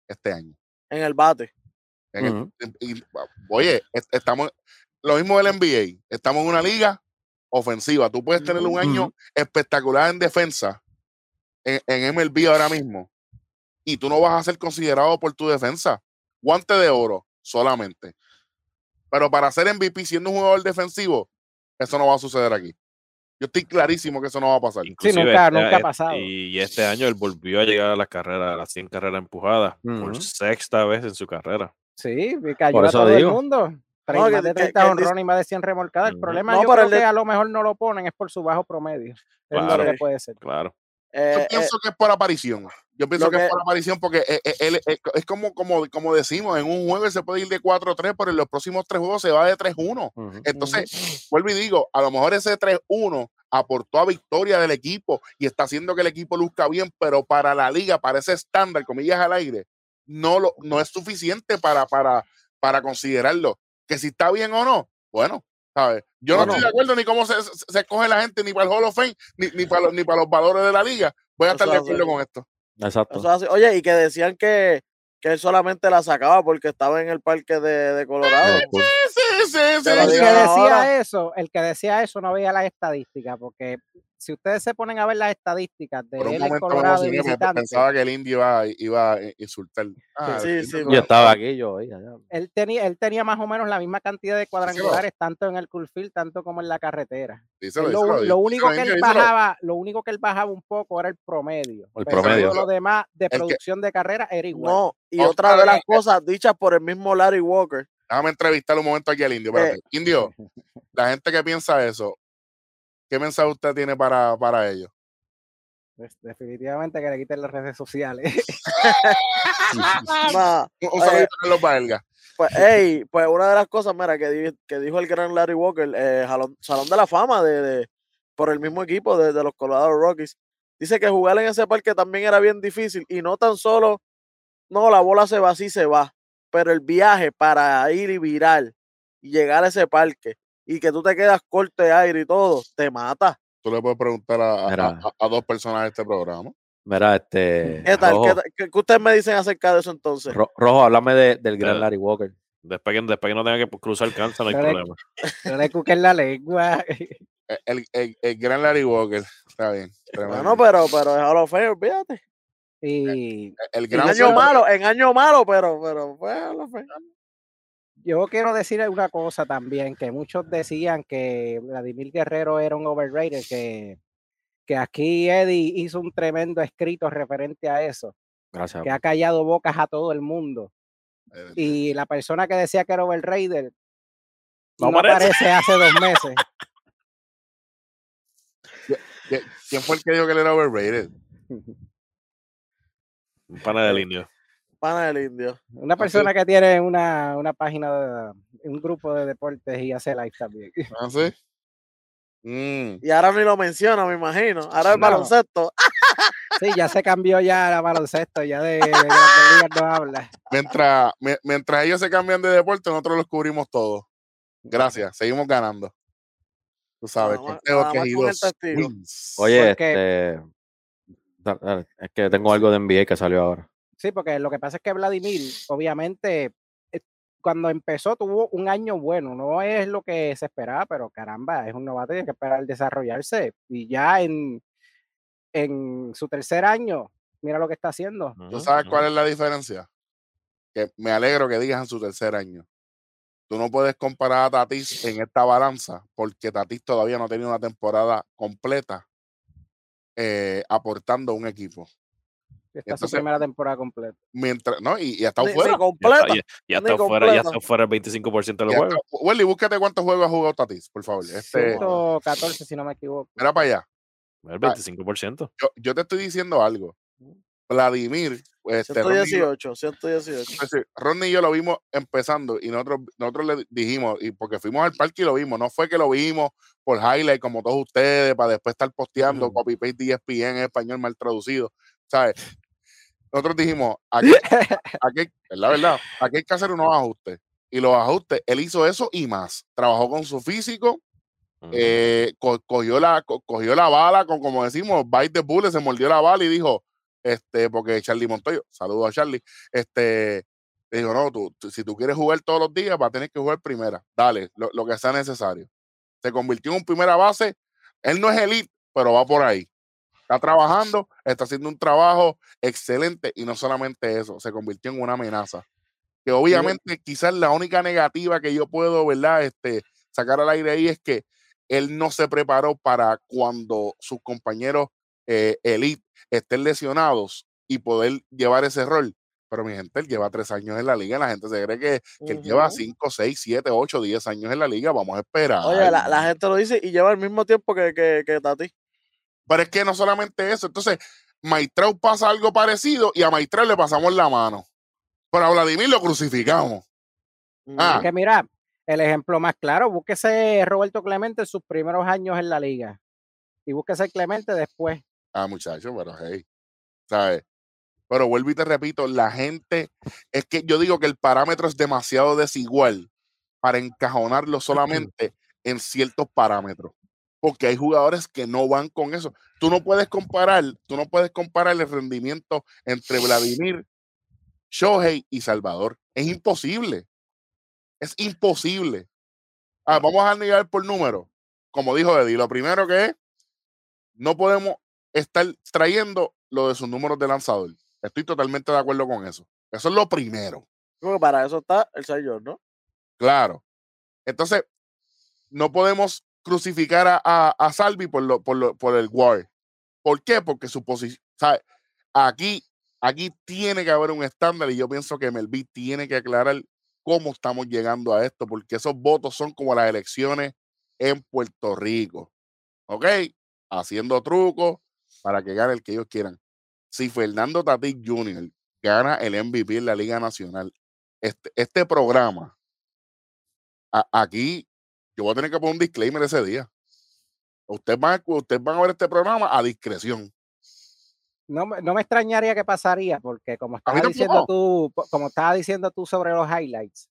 este año. En el bate. En el- Ujú. y- oye, est- estamos, lo mismo del NBA, estamos en una liga ofensiva. Tú puedes tener un año espectacular en defensa en, en MLB ahora mismo y tú no vas a ser considerado por tu defensa. Guante de oro solamente. Pero para ser MVP siendo un jugador defensivo, eso no va a suceder aquí. Yo estoy clarísimo que eso no va a pasar. Inclusive nunca- este- nunca ha pasado. Y este año él volvió a llegar a las carreras, a las 100 carreras empujadas, por sexta vez en su carrera. Sí, que ayuda Por a todo digo. el mundo. No, que- más de que- 30 que honrones y más de 100 remolcadas. El problema No, yo creo el de- que a lo mejor no lo ponen es por su bajo promedio. Es lo Claro. que puede ser. Claro. Yo Eh, eh, pienso que es por aparición. Yo pienso que, es por aparición porque eh, él- es como, como, como decimos, en un juego él se puede ir de 4-3, pero en los próximos tres juegos se va de 3-1. Ujú. Entonces, vuelvo y digo, a lo mejor ese 3-1 aportó a victoria del equipo y está haciendo que el equipo luzca bien, pero para la liga, para ese estándar, comillas al aire, no, lo, no es suficiente para, para, para considerarlo. Que si está bien o no, bueno, ¿sabes? Yo no estoy de acuerdo ni cómo se, se, se escoge la gente, ni para el Hall of Fame, ni, ni para los, ni para los valores de la liga, Voy a estar de acuerdo con esto. Exacto. Eso. Oye, y que decían que, que él solamente la sacaba porque estaba en el parque de, de Colorado. Sí, sí, sí. El que decía ahora. eso, el que decía eso no veía las estadísticas, porque si ustedes se ponen a ver las estadísticas de Por un él en momento me Colorado y visitante, pensaba que el indio iba, iba a insultar. Ah, Sí, el sí, Yo no- estaba aquí, yo oía, ya. él tenía, él tenía más o menos la misma cantidad de cuadrangulares, tanto en el Coolfield, tanto como en la carretera. Díselo, lo, único que él bajaba, lo único que él bajaba un poco era el promedio. El pero promedio. Todo lo demás de que- producción de carrera era igual. No, y Oscar otra de las cosas dichas por el mismo Larry Walker. Déjame entrevistar un momento aquí al indio. Eh. Indio, la gente que piensa eso, ¿qué mensaje usted tiene para, para ellos? Pues, definitivamente que le quiten las redes sociales. Nah, Un, Oye. saludito a Carlos Valga. pues, hey, pues una de las cosas, mira, que, di- que dijo el gran Larry Walker, eh, jalón- Salón de la Fama de, de- por el mismo equipo de, de los Colorado Rockies, dice que jugar en ese parque también era bien difícil y no tan solo, no, la bola se va así, se va, pero el viaje para ir y virar y llegar a ese parque y que tú te quedas corto de aire y todo, te mata. Tú le puedes preguntar a, a- Mira. a- a dos personas de este programa. Mira, este. ¿Qué tal? Rojo, ¿Qué, tal? ¿Qué- qué ustedes me dicen acerca de eso entonces? Ro- Rojo, háblame de- del gran Mira. Larry Walker. Después que, después que no tenga que cruzar cáncer, no hay problema. no le cuquen la lengua. El, el, el- el gran Larry Walker. Está bien. tremendo. Bueno, pero, pero es Hall of Fame, olvídate. y el En gran año malo, en año malo, pero, pero fue Hall of Fame. Yo quiero decir una cosa también, que muchos decían que Vladimir Guerrero era un overrated, que, que aquí Eddie hizo un tremendo escrito referente a eso, Gracias. que ha callado bocas a todo el mundo. Eh, Y la persona que decía que era overrated No no aparece. aparece hace dos meses. ¿Qui- ¿Quién fue el que dijo que él era overrated? Un pana del indio. Pana del indio. Una persona que tiene una, una página, de, un grupo de deportes y hace live también. ¿Ah, sí? Mm, Y ahora ni lo menciona, me imagino. Ahora el No. baloncesto. Sí, ya se cambió ya a baloncesto, ya de, de Grandes Ligas no habla. Mientras, mi- mientras ellos se cambian de deporte, nosotros los cubrimos todos. Gracias, seguimos ganando. Tú sabes, Nada nada más con. Oye, Porque- este. Es que tengo algo de NBA que salió ahora. Sí, porque lo que pasa es que Vladimir, obviamente, eh, cuando empezó tuvo un año bueno, no es lo que se esperaba, pero caramba, es un novato y hay que esperar desarrollarse. Y ya en, en su tercer año, mira lo que está haciendo. ¿Tú sabes cuál es la diferencia? Que me alegro que digas en su tercer año. Tú no puedes comparar a Tatis en esta balanza porque Tatis todavía no ha tenido una temporada completa eh, aportando a un equipo. Esta es su Entonces- primera temporada completa. Mientras, no, y, y ha estado Ni, fuera. ni completa. está, ya, ya está fuera, ya está fuera el 25% de los juegos. está. Welly, búscate cuántos juegos ha jugado Tatis, por favor. Este, 114, si no me equivoco. mira para allá. El 25%. Yo, yo te estoy diciendo algo. Vladimir, este, Ronnie y yo- 118, 118. es decir, Ronnie y yo lo vimos empezando y nosotros, nosotros le dijimos, y porque fuimos al parque y lo vimos, no fue que lo vimos por highlight como todos ustedes, para después estar posteando Ujú. copy-paste de ESPN en español mal traducido, ¿sabes? Nosotros dijimos, aquí, aquí, es la verdad, aquí hay que hacer unos ajustes. Y los ajustes, él hizo eso y más. Trabajó con su físico, Ujú. eh, co- cogió, la, co- cogió la bala, con, como decimos, bite the bullet, se mordió la bala y dijo, este, porque Charlie Montoyo, saludo a Charlie, este, le dijo, no, tú, tú- si tú quieres jugar todos los días, vas a tener que jugar primera, dale, lo, lo que sea necesario. Se convirtió en un primera base, él no es elite, pero va por ahí. Está trabajando, está haciendo un trabajo excelente y no solamente eso, se convirtió en una amenaza. Que obviamente quizás la única negativa que yo puedo, ¿verdad? Este, sacar al aire ahí es que él no se preparó para cuando sus compañeros eh, elite estén lesionados y poder llevar ese rol. Pero mi gente, él lleva tres años en la liga, la gente se cree que, que él lleva cinco, seis, siete, ocho, diez años en la liga, vamos a esperar. Oye, la, la gente lo dice y lleva el mismo tiempo que, que, que Tati. Pero es que no solamente eso, entonces Maitreu pasa algo parecido y a Maitreu le pasamos la mano. Pero a Vladimir lo crucificamos. Ah. Es que mira, el ejemplo más claro, búsquese Roberto Clemente en sus primeros años en la liga. Y búsquese Clemente después. Ah, muchacho, pero hey, ¿sabes? Pero vuelvo y te repito, la gente, es que yo digo que el parámetro es demasiado desigual para encajonarlo solamente en ciertos parámetros. Porque hay jugadores que no van con eso. Tú no puedes comparar, tú no puedes comparar el rendimiento entre Vladimir, Shohei y Salvador. Es imposible. Es imposible. Ah, vamos a nivel por número. Como dijo Eddie, lo primero que es, no podemos estar trayendo lo de sus números de lanzador. Estoy totalmente de acuerdo con eso. Eso es lo primero. Porque para eso está el señor, ¿no? Claro. Entonces, no podemos crucificar a, a, Salvi por, lo, por, lo, por el WAR. ¿Por qué? Porque su posición, aquí, aquí tiene que haber un estándar y yo pienso que Melví tiene que aclarar cómo estamos llegando a esto, porque esos votos son como las elecciones en Puerto Rico. ¿Ok? Haciendo trucos para que gane el que ellos quieran. Si Fernando Tatis Jr. gana el MVP en la Liga Nacional, este, este programa, aquí yo voy a tener que poner un disclaimer ese día. Ustedes van, ustedes van a ver este programa a discreción. No, me- no me extrañaría que pasaría, porque como estaba diciendo tú, como estaba diciendo tú sobre los highlights,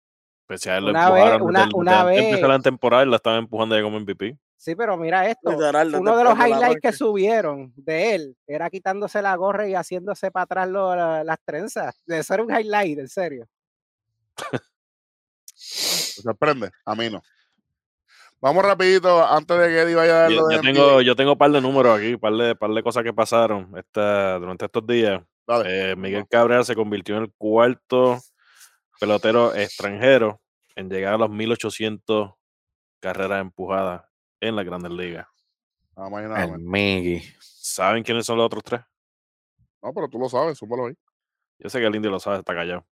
Pues a él lo Una vez- empujaron una- una vez- empezar la temporada y la estaban empujando ya como MVP. sí, pero mira esto, uno de los highlights que subieron de él era quitándose la gorra y haciéndose para atrás lo- la- las trenzas. De ser un highlight, en serio. ¿Te sorprende? A mí no. Vamos rapidito, antes de que Eddie vaya a dar Yo, lo de yo tengo, yo tengo un par de números aquí, un par de, par de cosas que pasaron esta, durante estos días. Dale. Eh, Miguel Cabrera se convirtió en el cuarto pelotero extranjero en llegar a los 1800 carreras empujadas en las grandes ligas. Nada más y nada El menos. Miggy. ¿Saben quiénes son los otros tres? No, pero tú lo sabes, súmalo ahí. Yo sé que el indio lo sabe, está callado.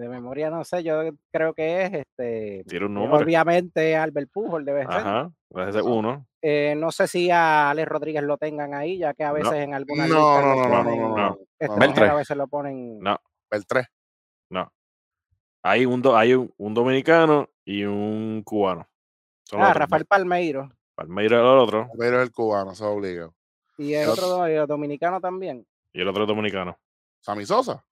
De memoria no sé, yo creo que es este. Tira un eh, número. Obviamente Albert Pujol debe ser. Ajá, ese es uno. Eh, no sé si a Alex Rodríguez lo tengan ahí, ya que a No. veces en algunas No, no, no, no, ponen no, no, no. Beltré. a veces lo ponen. No, El 3. no. Hay un, do- hay un, un dominicano y un cubano. Son Ah, Rafael. Palmeiro. Palmeiro es el otro Pero es el cubano, se obliga. Y el El otro el dominicano también. y el otro es dominicano. Sammy Sosa.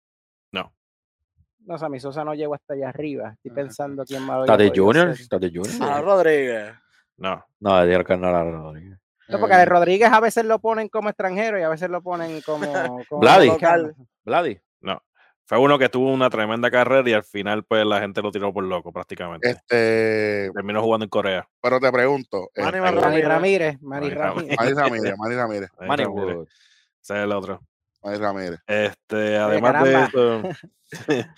No. No, o sea, mi Sosa no llegó hasta allá arriba. Estoy pensando quién más. podido Junior. ser. Tati Junior. Ah, Rodríguez. No. No, carnal a Rodríguez. No, porque a Eh, Rodríguez a veces lo ponen como extranjero y a veces lo ponen como. como Vladi. Vladi. No. Fue uno que tuvo una tremenda carrera y al final, pues, la gente lo tiró por loco prácticamente. Este, Terminó jugando en Corea. pero te pregunto. Manny este, Ramírez. Ramírez. Manny Ramírez. Manny Ramírez, Manny Ramírez, Manny está. Ese es el otro. Manny Ramírez. Este, además de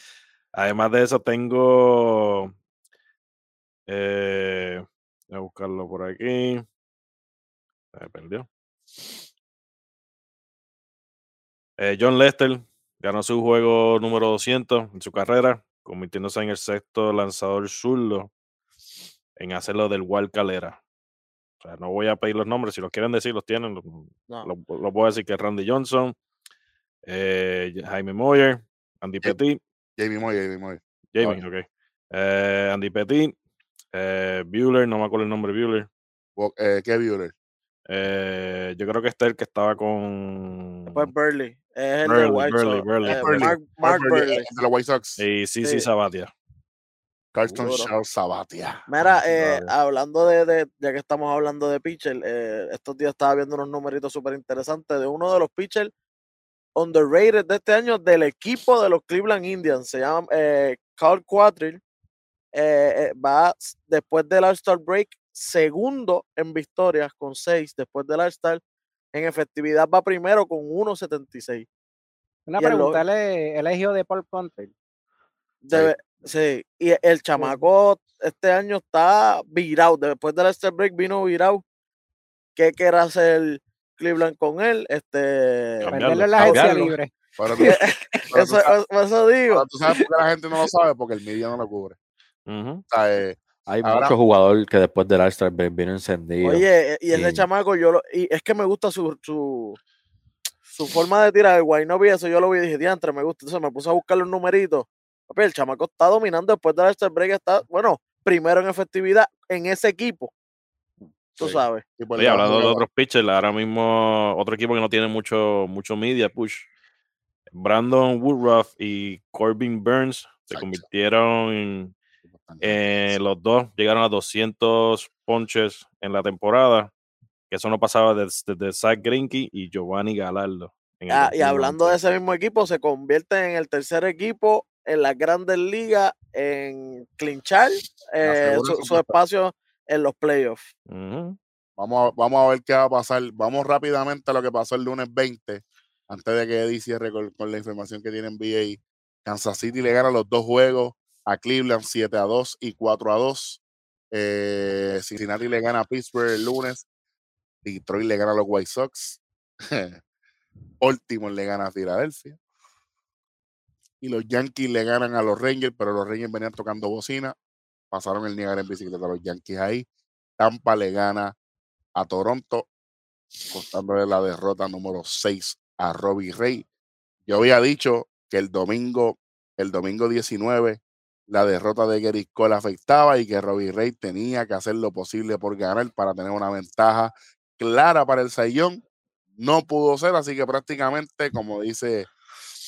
además de eso, tengo. Eh, voy a buscarlo por aquí. Se me perdió. Eh, John Lester ganó su juego número 200 en su carrera, convirtiéndose en el sexto lanzador zurdo en hacerlo del Wild Calera. O sea, no voy a pedir los nombres, si los quieren decir, los tienen. Lo, No. lo puedo decir que es Randy Johnson, eh, Jaime Moyer, Andy. Petit, Jamie Moy, Jamie Moy. Jamie, ok. eh, Andy Petit, eh, Bueller, no me acuerdo el nombre de Bueller. Eh, Kevin Buehler. Eh, yo creo que este es el que estaba con. Después Burley. Es el Burley, de White Burley, Sox. Burley. Eh, Burley. Mark, Mark Burley, Burley. De los White Sox. Y sí, sí, Sí. Sabatia. Carlton. Shaw Sabatia. Mira, eh, hablando de, de- ya que estamos hablando de pitcher, eh, estos días estaba viendo unos numeritos súper interesantes de uno de los pitchers underrated de este año del equipo de los Cleveland Indians. Se llama eh, Carl Quadril. Eh, eh, va después del All-Star Break, segundo en victorias con seis después del All-Star. En efectividad va primero con 1.76. Una el pregunta, él es el hijo de Paul Conter. Debe- sí, y el chamaco este año está virado. Después del All-Star Break vino virado. ¿Qué quiere hacer Cleveland con él? Este, en la agencia libre. Pero tú, pero tú eso, sabes, eso- eso digo. pero tú sabes por qué la gente no lo sabe, porque el media no lo cubre. O sea, eh, Hay Ahora- muchos jugadores que después del All-Star break vino encendido. Oye, y ese Sí. chamaco, yo lo, y es que me gusta su, su, su forma de tirar el guay. No vi eso, yo lo vi y dije, diantre, me gusta. Entonces me puse a buscar los numeritos. Papi, el chamaco está dominando después del All-Star Break. Está, bueno, primero en efectividad en ese equipo. Tú Sí. sabes. y por Oye, hablando de de- otros pitchers, ahora mismo otro equipo que no tiene mucho, mucho media push. Brandon Woodruff y Corbin Burns se convirtieron en, Eh, los dos llegaron a 200 ponches en la temporada, que eso no pasaba desde, desde Zach Greinke y Giovanni Galardo. en el Ah, y hablando de 2020. ese mismo equipo, se convierte en el tercer equipo en las grandes ligas en clinchar eh, su, espacio en los playoffs. Vamos a, vamos a ver qué va a pasar. Vamos rápidamente a lo que pasó el lunes 20, antes de que Eddie cierre con, con la información que tiene en BA. Kansas City le gana los dos juegos a Cleveland 7 a 2 y 4 a 2. Eh, Cincinnati le gana a Pittsburgh el lunes. Detroit le gana a los White Sox. Baltimore le gana a Filadelfia. Y los Yankees le ganan a los Rangers, pero los Rangers venían tocando bocina. Pasaron el Niagara en bicicleta a los Yankees ahí. Tampa le gana a Toronto, costándole la derrota número 6 a Robbie Ray. Yo había dicho que el domingo, el domingo 19, la derrota de Gary Cole afectaba y que Robbie Ray tenía que hacer lo posible por ganar para tener una ventaja clara para el Sayón. No pudo ser, así que prácticamente, como dice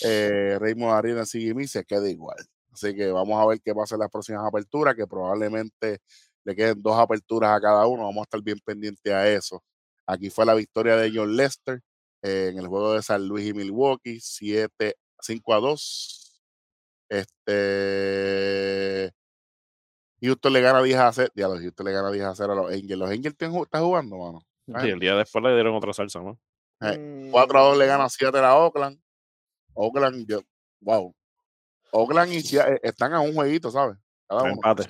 eh, Raymond en Sigimi, se queda igual. Así que vamos a ver qué pasa en las próximas aperturas, que probablemente le queden dos aperturas a cada uno. Vamos a estar bien pendientes a eso. Aquí fue la victoria de John Lester eh, en el juego de San Luis y Milwaukee, 7, 5 a 2. Este. Houston le gana 10 a 0. Ya los Houston le gana 10 a 0 a los Angels. Los Angels están ju- están jugando, mano. Sí, el día después le dieron otra salsa, ¿no? Eh, 4 a 2 le Mm, gana 7 a Oakland. Oakland, yo, wow. Oakland y Seattle están a un jueguito, ¿sabes? Cada uno. Empate.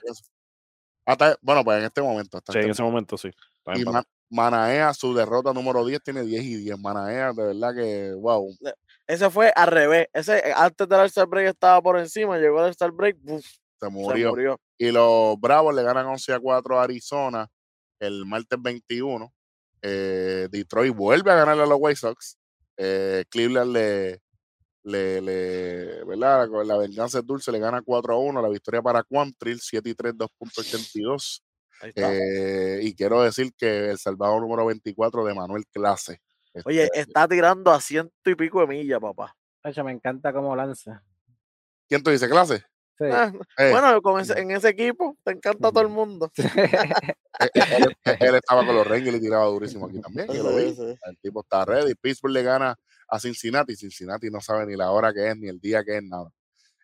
Hasta, bueno, pues en este momento. hasta Sí, este en ese momento sí. Está Y empate. Ma- Manaea, su derrota número 10, tiene 10 y 10. Manaea, de verdad que, wow. Ese fue al revés. Ese eh, antes del All-Star Break estaba por encima, llegó el All-Star Break, ¡buf! Se se murió. murió. Y los Bravos le ganan 11 a 4 a Arizona el martes 21. Eh, Detroit vuelve a ganarle a los White Sox. Eh, Cleveland le, le, le- ¿verdad? Con la venganza es dulce, le gana 4 a 1. La victoria para Quantrill, 7 y 3, 2.82. Ahí está. Eh, y quiero decir que el salvador número 24 de Manuel Clase. Oye, Este, está tirando a ciento y pico de millas, papá. Oye, me encanta cómo lanza. ¿Quién te dice clase? Sí. Ah, Eh, bueno, con ese- en ese equipo te encanta a todo el mundo. eh, eh, él, él estaba con los Rangers y tiraba durísimo aquí también. Sí. El tipo está ready. Pittsburgh le gana a Cincinnati. Cincinnati no sabe ni la hora que es, ni el día que es, nada.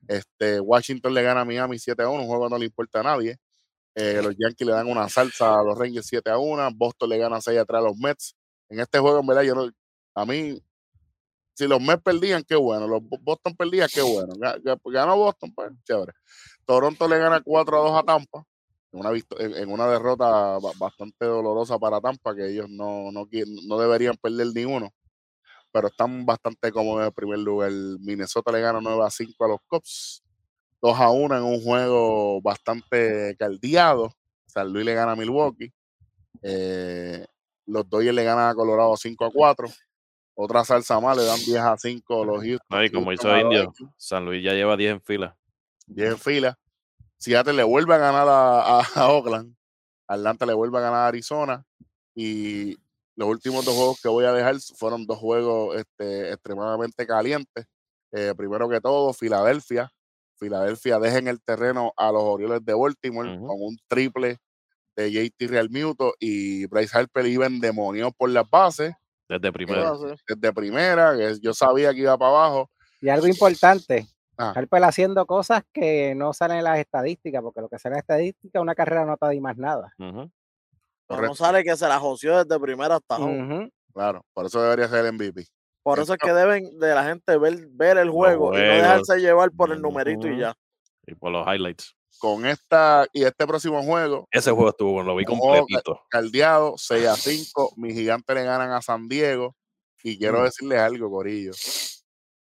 Este, Washington le gana a Miami 7 a 1, un juego que no le importa a nadie. Eh, los Yankees le dan una salsa a los Rangers 7 a 1. Boston le gana 6 a 3 a los Mets. En este juego, en verdad, yo no, a mí, si los Mets perdían, qué bueno. Los Bo- Boston perdían, qué bueno. Ga- ga- Ganó Boston, pues, chévere. Toronto le gana 4 a 2 a Tampa. En una, en, una derrota ba- bastante dolorosa para Tampa, que ellos no, no, no deberían perder ni uno pero están bastante cómodos en primer lugar. Minnesota le gana 9 a 5 a los Cubs, 2 a 1 en un juego bastante caldeado. San Luis le gana a Milwaukee. Eh, los Dodgers le ganan a Colorado 5 a 4. Otra salsa más, le dan 10 a 5 a los Houston. No, y como Houston hizo Indio, San Luis ya lleva 10 en fila. 10 en fila. Seattle le vuelve a ganar a, a- a Oakland. Atlanta le vuelve a ganar a Arizona. Y los últimos dos juegos que voy a dejar fueron dos juegos este, extremadamente calientes. Eh, primero que todo, Filadelfia. Filadelfia deja en el terreno a los Orioles de Baltimore con un triple de JT Real Muto y Bryce Harper iba endemoniado por las bases Desde ¿Qué primero. va a hacer? desde primera, que yo sabía que iba para abajo. Y algo importante, Ah. Harper haciendo cosas que no salen en las estadísticas, porque lo que sale en las estadísticas, una carrera no te di más nada. Correcto. No sale que se la joció desde primera hasta. Ujú. Claro, por eso debería ser el MVP. Por eso es que deben de la gente ver, ver el juego y no dejarse llevar por el numerito y ya. Y por los highlights. Con esta y este próximo juego, Ese juego estuvo bueno, lo vi completito. caldeado, 6 a 5. Mis gigantes le ganan a San Diego. Y quiero Mm. decirles algo, Corillo.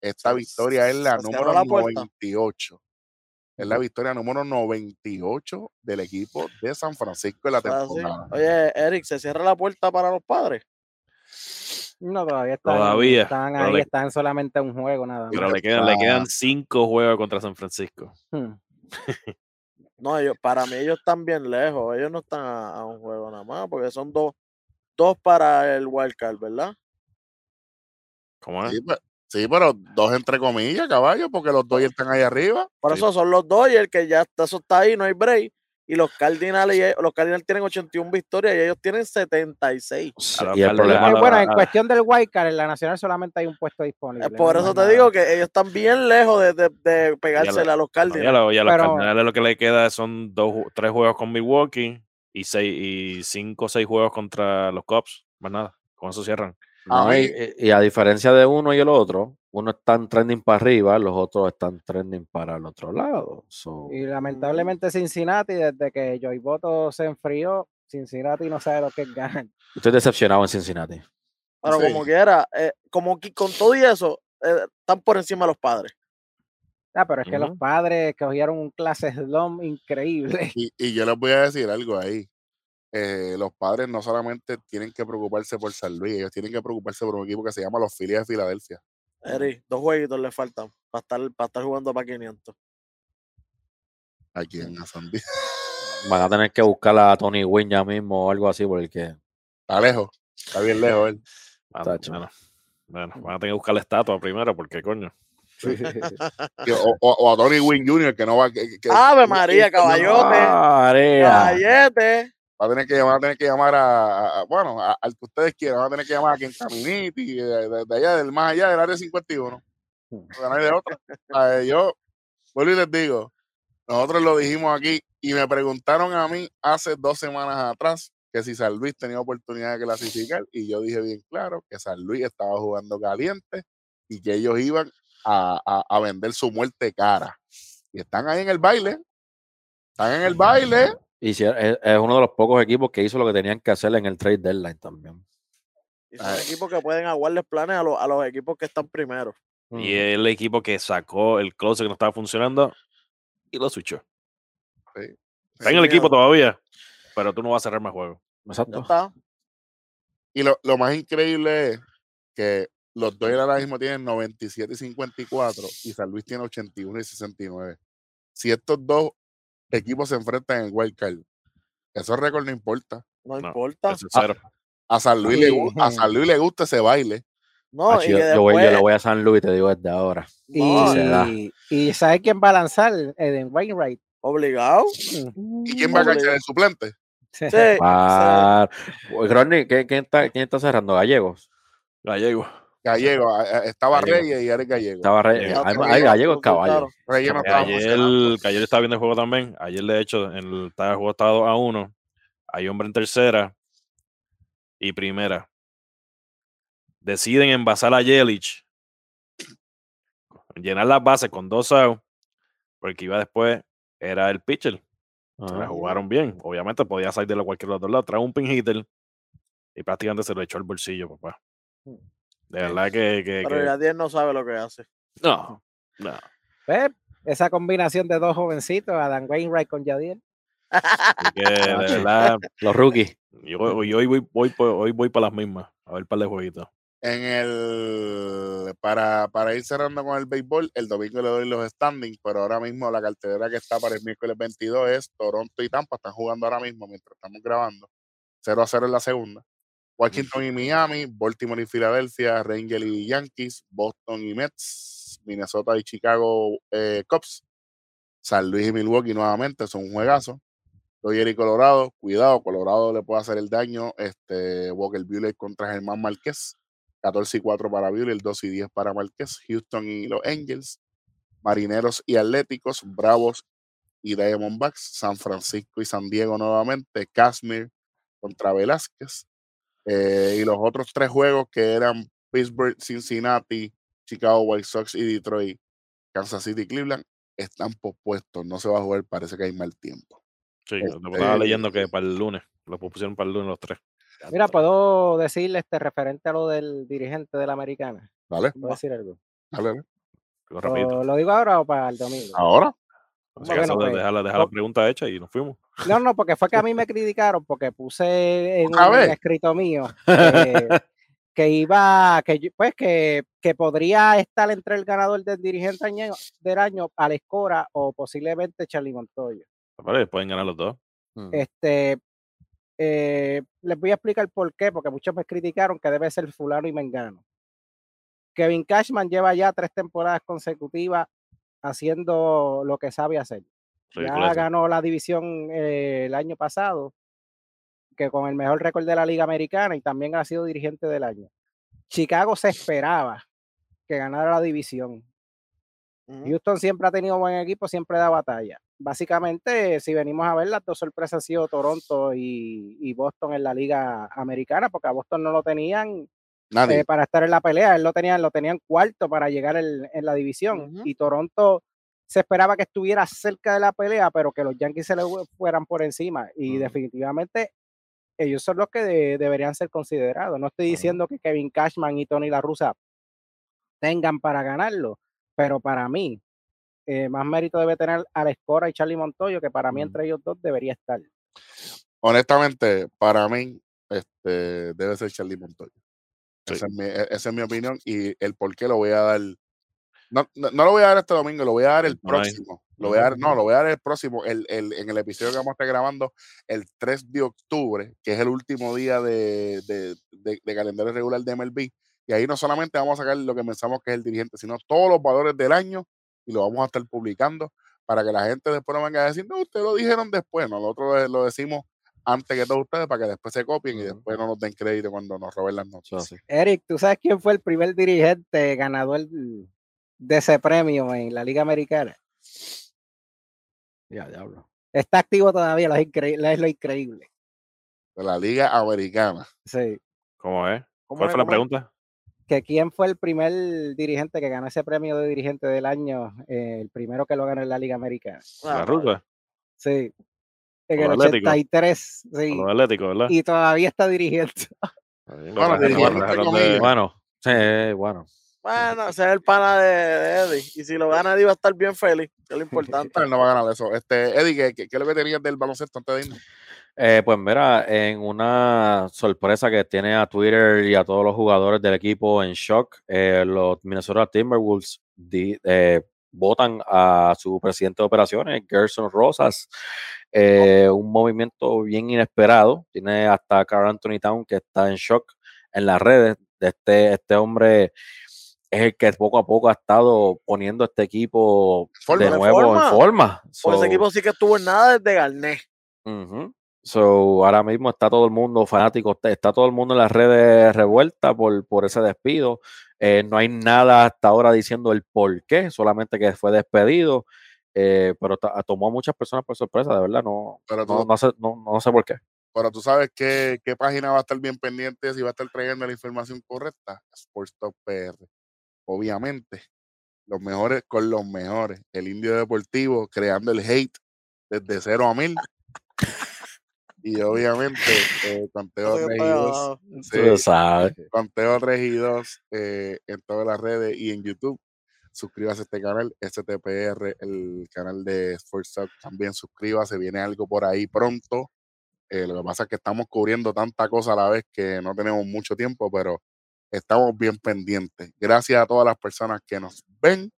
Esta victoria es la número la puerta. 98. Es la victoria número 98 del equipo de San Francisco en la temporada. Oye, Eric, ¿se cierra la puerta para los padres? No, todavía están, Todavía, están ahí, le- están solamente un juego nada más. Pero le quedan, le quedan cinco juegos contra San Francisco. Hmm. No, ellos, para mí ellos están bien lejos. Ellos no están a, a un juego nada más, porque son dos, dos para el wildcard, ¿verdad? ¿Cómo es? Sí, pues, Sí, pero dos entre comillas, caballo, porque los dos están ahí arriba. Por Sí. eso son los Dodgers que ya está, eso está ahí, no hay break. Y los Cardinals, los Cardinals tienen 81 victorias y ellos tienen 76. A los Y el problema- Eh, bueno, en cuestión del Wildcard, en la Nacional solamente hay un puesto disponible. Eh, por eso te nada. digo que ellos están bien lejos de, de, de pegársela a los Cardinals. y a los Cardinals lo que le queda son dos, tres juegos con Milwaukee y seis y cinco o seis juegos contra los Cubs. Más nada. Con eso cierran. A No, mí- y, y a diferencia de uno y el otro, uno están trending para arriba, los otros están trending para el otro lado. So, Y lamentablemente Cincinnati, desde que Joy Boto se enfrió, Cincinnati no sabe lo que es ganar. estoy decepcionado en Cincinnati. Pero Sí. como quiera, eh, como que con todo y eso, eh, están por encima de los padres. Ah, pero es que los Ujú. padres cogieron un clase slum increíble. Y, y yo les voy a decir algo ahí. Eh, los padres no solamente tienen que preocuparse por San Luis, ellos tienen que preocuparse por un equipo que se llama los Phillies de Filadelfia. Eri, dos jueguitos le faltan para estar, para estar jugando para 500. Aquí en San Luis. Van a tener que buscar a Tony Wynn ya mismo o algo así, porque Está lejos, está bien lejos él. Bueno, Tacho. bueno, bueno, van a tener que buscar la estatua primero, porque coño. O, o- o a Tony Wynn Jr., que no va que, que- Ave María, caballote. Marea. Caballete. Va a tener que llamar, a tener que llamar a, bueno, a- al que ustedes quieran, va a tener que llamar a quien Caminiti, de, de- de allá, del más allá del área 51. Porque no hay de otra. A ver, yo, vuelvo y les digo, nosotros lo dijimos aquí y me preguntaron a mí hace dos semanas atrás que si San Luis tenía oportunidad de clasificar y yo dije bien claro que San Luis estaba jugando caliente y que ellos iban a, a- a vender su muerte cara. Y están ahí en el baile. Están en el baile. Y si- es, es uno de los pocos equipos que hizo lo que tenían que hacer en el trade deadline también. Y son Ay. equipos que pueden aguarles planes a, los- a los equipos que están primero. Y el equipo que sacó el closet que no estaba funcionando y lo switchó. Está en el equipo todavía, pero tú no vas a cerrar más juegos. Exacto. está. Y lo, lo más increíble es que los Dodgers ahora mismo tienen 97 y 54 y San Luis tiene 81 y 69. Si estos dos equipos se enfrentan en el wild card, esos récords no importa. No, No, importa. Eso es cero. A San Luis, le, gu- a Sí. San Luis le gusta ese baile. No, y yo, que yo voy, yo después- le voy a San Luis, te digo desde ahora. Y, No, ¿sabes quién va a lanzar? Eden Wainwright. obligado. ¿Y quién va a cachar el suplente? Sí, Ah, Rodney, ¿quién, quién está, ¿quién está cerrando? Gallegos. Gallego. Gallego. Estaba Gallego. Reyes y es Gallego. Estaba re- Gallego. hay, Gallego, caballo. Reyes no estaba Ayer, estaba viendo el juego también. Ayer, de hecho, en el, estaba- el juego estaba 2 a 1. Hay hombre en tercera y primera. Deciden envasar a Yelich. Llenar las bases con dos outs. Porque iba después, era el pitcher. Se la jugaron bien. Obviamente podía salir de cualquier otro lado. Trae un pin hitter y prácticamente se lo echó al bolsillo, papá. De verdad que. que- Pero que- Yadier no sabe lo que hace. no, no. Pues, esa combinación de dos jovencitos, Adam Wainwright con Yadier. Así que, de verdad, Los rookies. yo, hoy, hoy voy, voy, hoy voy para las mismas. A ver un par de jueguitos. En el para, para ir cerrando con el béisbol, el domingo le doy los standings, pero ahora mismo la cartelera que está para el miércoles 22 es Toronto y Tampa, están jugando ahora mismo mientras estamos grabando. 0 a 0 en la segunda. Washington y Miami, Baltimore y Filadelfia, Rangers y Yankees, Boston y Mets, Minnesota y Chicago eh, Cubs, San Luis y Milwaukee nuevamente, son un juegazo. Dodgers y Colorado, cuidado, Colorado le puede hacer el daño. Este, Walker Buehler contra Germán Márquez. 14 y 4 para Buehler, 2 y 10 para Márquez, Houston y los Angels, Marineros y Atléticos, Bravos y Diamondbacks, San Francisco y San Diego nuevamente, Kashmir contra Velázquez, eh, y los otros tres juegos que eran Pittsburgh, Cincinnati, Chicago White Sox y Detroit, Kansas City, Cleveland, están pospuestos, no se va a jugar, parece que hay mal tiempo. Sí, Este, estaba leyendo que para el lunes. Lo pusieron para el lunes los tres. Mira, puedo decirle este referente a lo del dirigente de la americana. ¿Vale? ¿Puedo decir algo? Dale, dale. Lo repito. ¿Lo, lo digo ahora o para el domingo? Ahora, Así bueno, que eso de pues, dejar, la- pregunta hecha y nos fuimos. No, no, porque fue que a mí me criticaron porque puse en ¿Otra un escrito mío que, que iba, que pues que, que podría estar entre el ganador del dirigente año- del año, Alex Cora o posiblemente Charlie Montoya. Vale, pueden ganar los dos. Mm. Este, eh, les voy a explicar por qué, porque muchos me criticaron que debe ser fulano y mengano. Kevin Cashman lleva ya tres temporadas consecutivas haciendo lo que sabe hacer. Ya ganó la división eh, el año pasado, que con el mejor récord de la Liga Americana y también ha sido dirigente del año. Chicago se esperaba que ganara la división. Houston siempre ha tenido buen equipo, siempre da batalla. Básicamente, si venimos a ver, las dos sorpresas han sido Toronto y, y Boston en la Liga Americana, porque a Boston no lo tenían Nadie. eh, para estar en la pelea, él lo tenían, lo tenían cuarto para llegar el- en la división. Y Toronto se esperaba que estuviera cerca de la pelea, pero que los Yankees se le fu- fueran por encima. Y definitivamente ellos son los que de- deberían ser considerados. No estoy diciendo que Kevin Cashman y Tony La Russa tengan para ganarlo, pero para mí, eh, más mérito debe tener Alex Cora y Charlie Montoyo, que para mí entre ellos dos debería estar. Honestamente, para mí, este, debe ser Charlie Montoya. Sí. Esa, es mi, e- esa es mi opinión y el por qué lo voy a dar. No, no, no lo voy a dar este domingo, lo voy a dar el próximo. Lo voy a dar, no, lo voy a dar el próximo, el, el- en el episodio que vamos a estar grabando el 3 de octubre, que es el último día de, de, de- de calendario regular de MLB. Y ahí no solamente vamos a sacar lo que pensamos que es el dirigente, sino todos los valores del año y lo vamos a estar publicando para que la gente después no venga a decir, no, ustedes lo dijeron después. Nosotros lo decimos antes que todos ustedes para que después se copien y después no nos den crédito cuando nos roben las noticias. Eric, ¿tú sabes quién fue el primer dirigente ganador de ese premio en la Liga Americana? Ya, diablo. Está activo todavía, lo es, lo increíble. De la Liga Americana. Sí. ¿Cómo es? ¿Cómo ¿Cuál es? fue la pregunta? Que quién fue el primer dirigente que ganó ese premio de dirigente del año, eh, el primero que lo ganó en la Liga Americana. Ah, La ruta. Sí. En el los Atléticos. 83, Con sí. los Atléticos, ¿verdad? Y todavía está dirigiendo. Bueno, dirigiendo Bueno, sí, bueno. Bueno, ese es el pana de, de Eddie. Y si lo gana, Eddie va a estar bien feliz, que es lo importante. Él no va a ganar eso. Este, Eddie, ¿qué, qué, que tenías del baloncesto antes de irnos? Eh, pues mira, en una sorpresa que tiene a Twitter y a todos los jugadores del equipo en shock, eh, los Minnesota Timberwolves di- eh, votan a su presidente de operaciones, Gerson Rosas, eh, un movimiento bien inesperado. Tiene hasta Carl Anthony Town que está en shock en las redes. De este, este hombre es el que poco a poco ha estado poniendo este equipo Forma, de de nuevo forma. en forma. Pues So- ese equipo sí que estuvo en nada desde Garnet. Ujú. So, ahora mismo está todo el mundo fanático, está, está todo el mundo en las redes revuelta por, por ese despido. Eh, no hay nada hasta ahora diciendo el por qué, solamente que fue despedido. Eh, pero tomó a muchas personas por sorpresa, de verdad, no, Pero tú, no, no sé, no, no sé por qué. pero tú sabes qué, qué página va a estar bien pendiente si va a estar trayendo la información correcta. Sports Talk PR. Obviamente, los mejores con los mejores. El Indio Deportivo creando el hate desde cero a mil. Y obviamente, eh, con Teo Eso que 3 y está 2. abajo. Tú sabes. con Teo 3 y 2 eh, en todas las redes y en YouTube. Suscríbase a este canal, STPR, el canal de Sports Talk. También suscríbase, viene algo por ahí pronto. Eh, lo que pasa es que estamos cubriendo tanta cosa a la vez que no tenemos mucho tiempo, pero estamos bien pendientes. Gracias a todas las personas que nos ven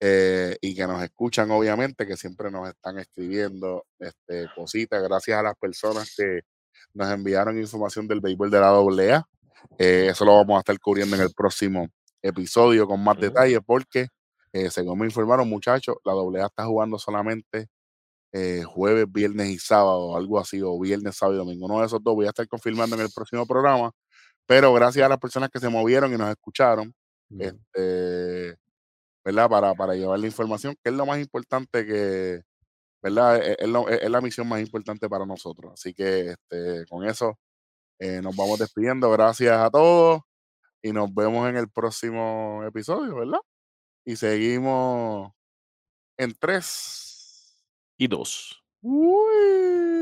eh, y que nos escuchan, obviamente, que siempre nos están escribiendo este, cositas. Gracias a las personas que nos enviaron información del béisbol de la AA. Eh, eso lo vamos a estar cubriendo en el próximo episodio con más Ujú. detalles, porque eh, según me informaron, muchachos, la AA está jugando solamente eh, jueves, viernes y sábado, algo así, o viernes, sábado y domingo. Uno de esos dos voy a estar confirmando en el próximo programa. Pero gracias a las personas que se movieron y nos escucharon, este, ¿verdad? Para, para llevar la información, que es lo más importante que, ¿verdad? Es, es lo- es- es la misión más importante para nosotros. Así que este, con eso eh, nos vamos despidiendo. Gracias a todos y nos vemos en el próximo episodio, ¿verdad? Y seguimos en tres. Y dos. Uy.